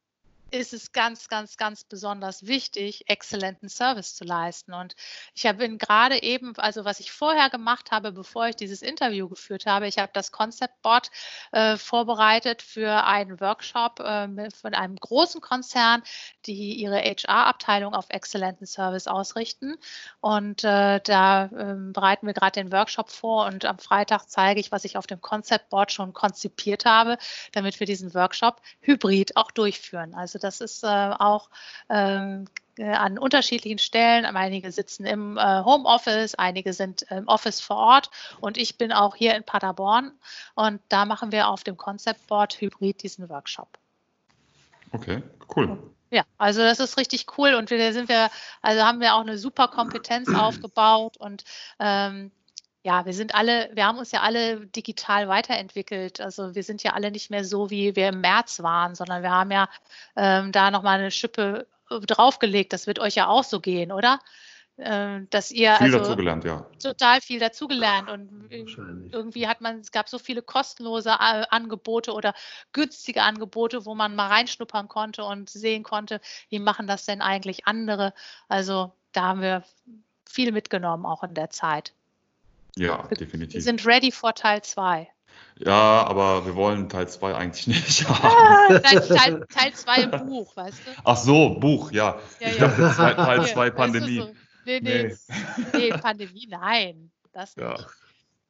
ist es ganz, ganz, ganz besonders wichtig, exzellenten Service zu leisten. Und ich bin gerade eben, also was ich vorher gemacht habe, bevor ich dieses Interview geführt habe, ich habe das Concept Board äh, vorbereitet für einen Workshop äh, von einem großen Konzern, die ihre HR-Abteilung auf exzellenten Service ausrichten. Und äh, da ähm, bereiten wir gerade den Workshop vor und am Freitag zeige ich, was ich auf dem Concept Board schon konzipiert habe, damit wir diesen Workshop hybrid auch durchführen. Also das ist äh, auch ähm, äh, an unterschiedlichen Stellen. Einige sitzen im äh, Homeoffice, einige sind im Office vor Ort und ich bin auch hier in Paderborn und da machen wir auf dem Concept Board Hybrid diesen Workshop. Okay, cool. Ja, also das ist richtig cool und wir sind wir, also haben wir auch eine super Kompetenz aufgebaut und ähm, ja, wir sind alle, wir haben uns ja alle digital weiterentwickelt. Also wir sind ja alle nicht mehr so, wie wir im März waren, sondern wir haben ja ähm, da nochmal eine Schippe äh, draufgelegt. Das wird euch ja auch so gehen, oder? Ähm, dass ihr viel also dazugelernt, ja. Total viel dazugelernt. Und irgendwie hat man, es gab so viele kostenlose äh, Angebote oder günstige Angebote, wo man mal reinschnuppern konnte und sehen konnte, wie machen das denn eigentlich andere. Also da haben wir viel mitgenommen, auch in der Zeit. Ja, definitiv. Wir sind ready for Teil 2. Ja, aber wir wollen Teil 2 eigentlich [LAUGHS] nicht haben. Teil 2 im Buch, weißt du? Ach so, Buch, ja. ja ich ja. dachte Teil 2 Pandemie. so, nee, nee, nee, Pandemie, nein, das nicht. Ja.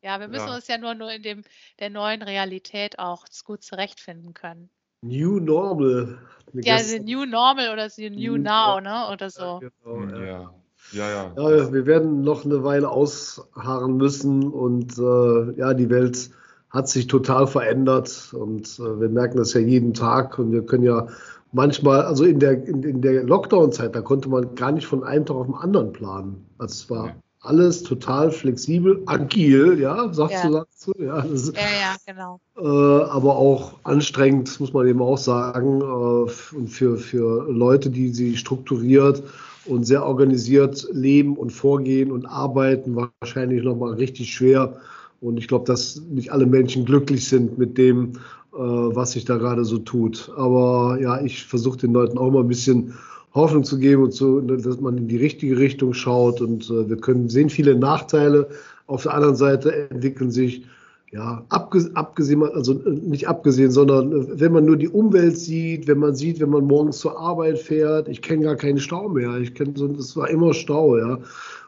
Ja, wir müssen ja. uns ja nur, nur in dem, der neuen Realität auch gut zurechtfinden können. New Normal. Ja, the New Normal oder the New Now, ne? Oder so. Ja, genau, ja. Ja, ja, ja. Wir werden noch eine Weile ausharren müssen und äh, ja, die Welt hat sich total verändert und äh, wir merken das ja jeden Tag und wir können ja manchmal, also in der, in, in der Lockdown-Zeit, da konnte man gar nicht von einem Tag auf den anderen planen. Also es war Ja. alles total flexibel, agil, ja, sagst Ja. du dazu? Ja, das ist, Ja, ja, genau. äh, aber auch anstrengend, muss man eben auch sagen. Äh, und für, für Leute, die sie strukturiert und sehr organisiert leben und vorgehen und arbeiten, wahrscheinlich nochmal richtig schwer. Und ich glaube, dass nicht alle Menschen glücklich sind mit dem, äh, was sich da gerade so tut. Aber ja, ich versuche den Leuten auch mal ein bisschen Hoffnung zu geben und so, dass man in die richtige Richtung schaut. Und äh, wir können sehen viele Nachteile. Auf der anderen Seite entwickeln sich ja, abge abgesehen, also äh, nicht abgesehen, sondern äh, wenn man nur die Umwelt sieht, wenn man sieht, wenn man morgens zur Arbeit fährt, ich kenne gar keinen Stau mehr. Ich kenne so, es war immer Stau, ja.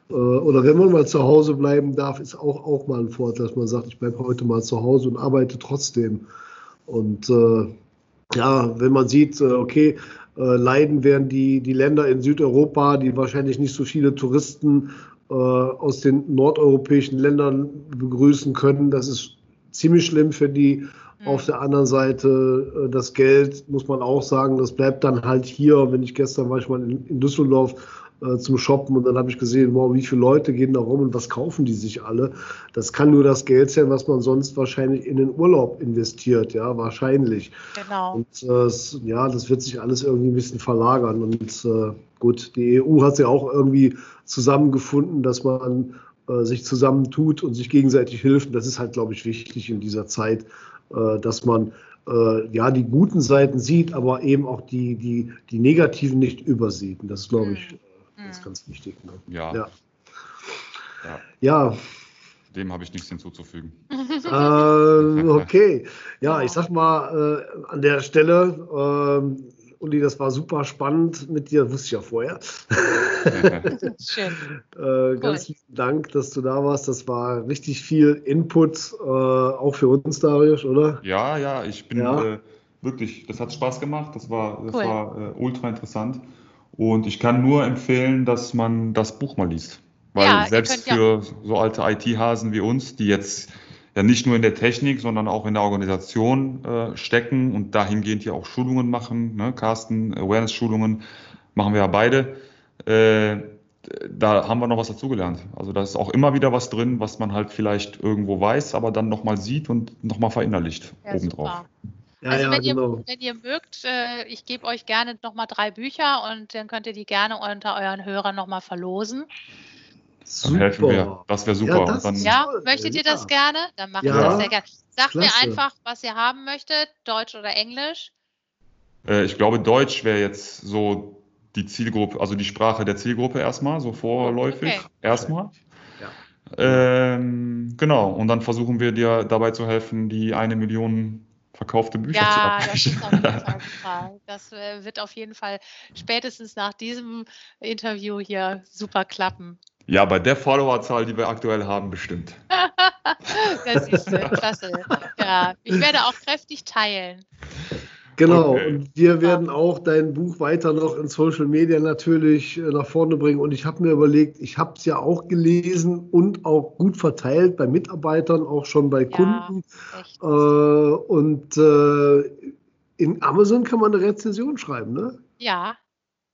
Äh, Oder wenn man mal zu Hause bleiben darf, ist auch, auch mal ein Vorteil, dass man sagt, ich bleibe heute mal zu Hause und arbeite trotzdem. Und äh, ja, wenn man sieht, okay, leiden werden die, die Länder in Südeuropa, die wahrscheinlich nicht so viele Touristen aus den nordeuropäischen Ländern begrüßen können. Das ist ziemlich schlimm für die. Hm. Auf der anderen Seite äh, das Geld, muss man auch sagen, das bleibt dann halt hier. Wenn ich gestern war ich mal in, in Düsseldorf äh, zum Shoppen und dann habe ich gesehen, wow, wie viele Leute gehen da rum und was kaufen die sich alle. Das kann nur das Geld sein, was man sonst wahrscheinlich in den Urlaub investiert, ja, wahrscheinlich. Genau. Und äh, ja, das wird sich alles irgendwie ein bisschen verlagern. Und äh, gut, die EU hat ja auch irgendwie zusammengefunden, dass man äh, sich zusammentut und sich gegenseitig hilft. Und das ist halt, glaube ich, wichtig in dieser Zeit, äh, dass man äh, ja die guten Seiten sieht, aber eben auch die, die, die negativen nicht übersieht. Und das ist, glaube ich, äh, ganz, ganz wichtig. Ne? Ja, Ja. ja, Ja, dem habe ich nichts hinzuzufügen. [LAUGHS] äh, okay. Ja, ich sag mal äh, an der Stelle, ähm, Uli, das war super spannend mit dir, wusste ich ja vorher. [LAUGHS] Schön. [LAUGHS] Äh, ganz lieben Dank, dass du da warst. Das war richtig viel Input, äh, auch für uns, Darius, oder? Ja, ja, ich bin Ja. Äh, wirklich, das hat Spaß gemacht, das war, das Cool. war äh, ultra interessant. Und ich kann nur empfehlen, dass man das Buch mal liest. Weil Ja, selbst könnt ja- für so alte IT-Hasen wie uns, die jetzt ja nicht nur in der Technik, sondern auch in der Organisation äh, stecken und dahingehend ja auch Schulungen machen, ne? Carsten, Awareness-Schulungen machen wir ja beide. Äh, da haben wir noch was dazugelernt. Also da ist auch immer wieder was drin, was man halt vielleicht irgendwo weiß, aber dann nochmal sieht und nochmal verinnerlicht Ja, obendrauf. super. Ja, also ja, wenn, genau. ihr, wenn ihr mögt, äh, ich gebe euch gerne nochmal drei Bücher und dann könnt ihr die gerne unter euren Hörern nochmal verlosen. Dann helfen wir. Das wäre super. Ja, das dann, Ja, möchtet ihr ja. das gerne? Dann mache ich Ja. das sehr gerne. Sagt mir Klasse. einfach, was ihr haben möchtet, Deutsch oder Englisch. äh, ich glaube, Deutsch wäre jetzt so die Zielgruppe, also die Sprache der Zielgruppe erstmal, so vorläufig. Okay. Erstmal. Ja. Ähm, genau. Und dann versuchen wir dir dabei zu helfen, die eine Million verkaufte Bücher Ja, zu das auf Fall [LAUGHS] super. Das äh, wird auf jeden Fall spätestens nach diesem Interview hier super klappen. Ja, bei der Followerzahl, die wir aktuell haben, bestimmt. [LAUGHS] Das ist äh, klasse. [LAUGHS] Ja, ich werde auch kräftig teilen. Genau, Okay. und wir werden auch dein Buch weiter noch in Social Media natürlich äh, nach vorne bringen. Und ich habe mir überlegt, ich habe es ja auch gelesen und auch gut verteilt bei Mitarbeitern, auch schon bei Kunden. Echt. Äh, und äh, in Amazon kann man eine Rezension schreiben, ne? Ja,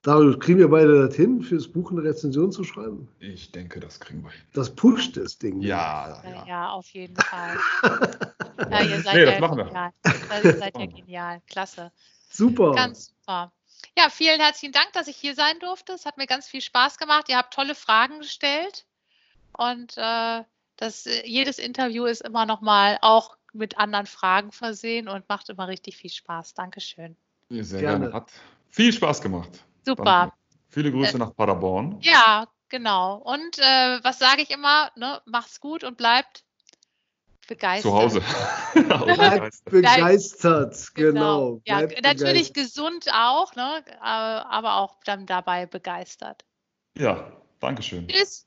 Darius, kriegen wir beide das hin, fürs Buch eine Rezension zu schreiben? Ich denke, das kriegen wir hin. Das pusht das Ding. Ja, ja, ja. ja, auf jeden [LAUGHS] Fall. Ja, ihr seid Nee, das ja machen wir. genial. Ihr seid ja genial. Klasse. Super. Ganz super. Ja, vielen herzlichen Dank, dass ich hier sein durfte. Es hat mir ganz viel Spaß gemacht. Ihr habt tolle Fragen gestellt. Und äh, das, äh, jedes Interview ist immer noch mal auch mit anderen Fragen versehen und macht immer richtig viel Spaß. Dankeschön. Sehr Gerne. gerne. Hat viel Spaß gemacht. Super. Viele Grüße nach Paderborn. Ja, genau. Und äh, was sage ich immer? Ne? Macht's gut und bleibt begeistert. Zu Hause. [LAUGHS] Bleibt begeistert, genau. Genau. Ja, Bleibt natürlich begeistert. gesund auch, ne? aber aber auch dann dabei begeistert. ja, Dankeschön. Tschüss.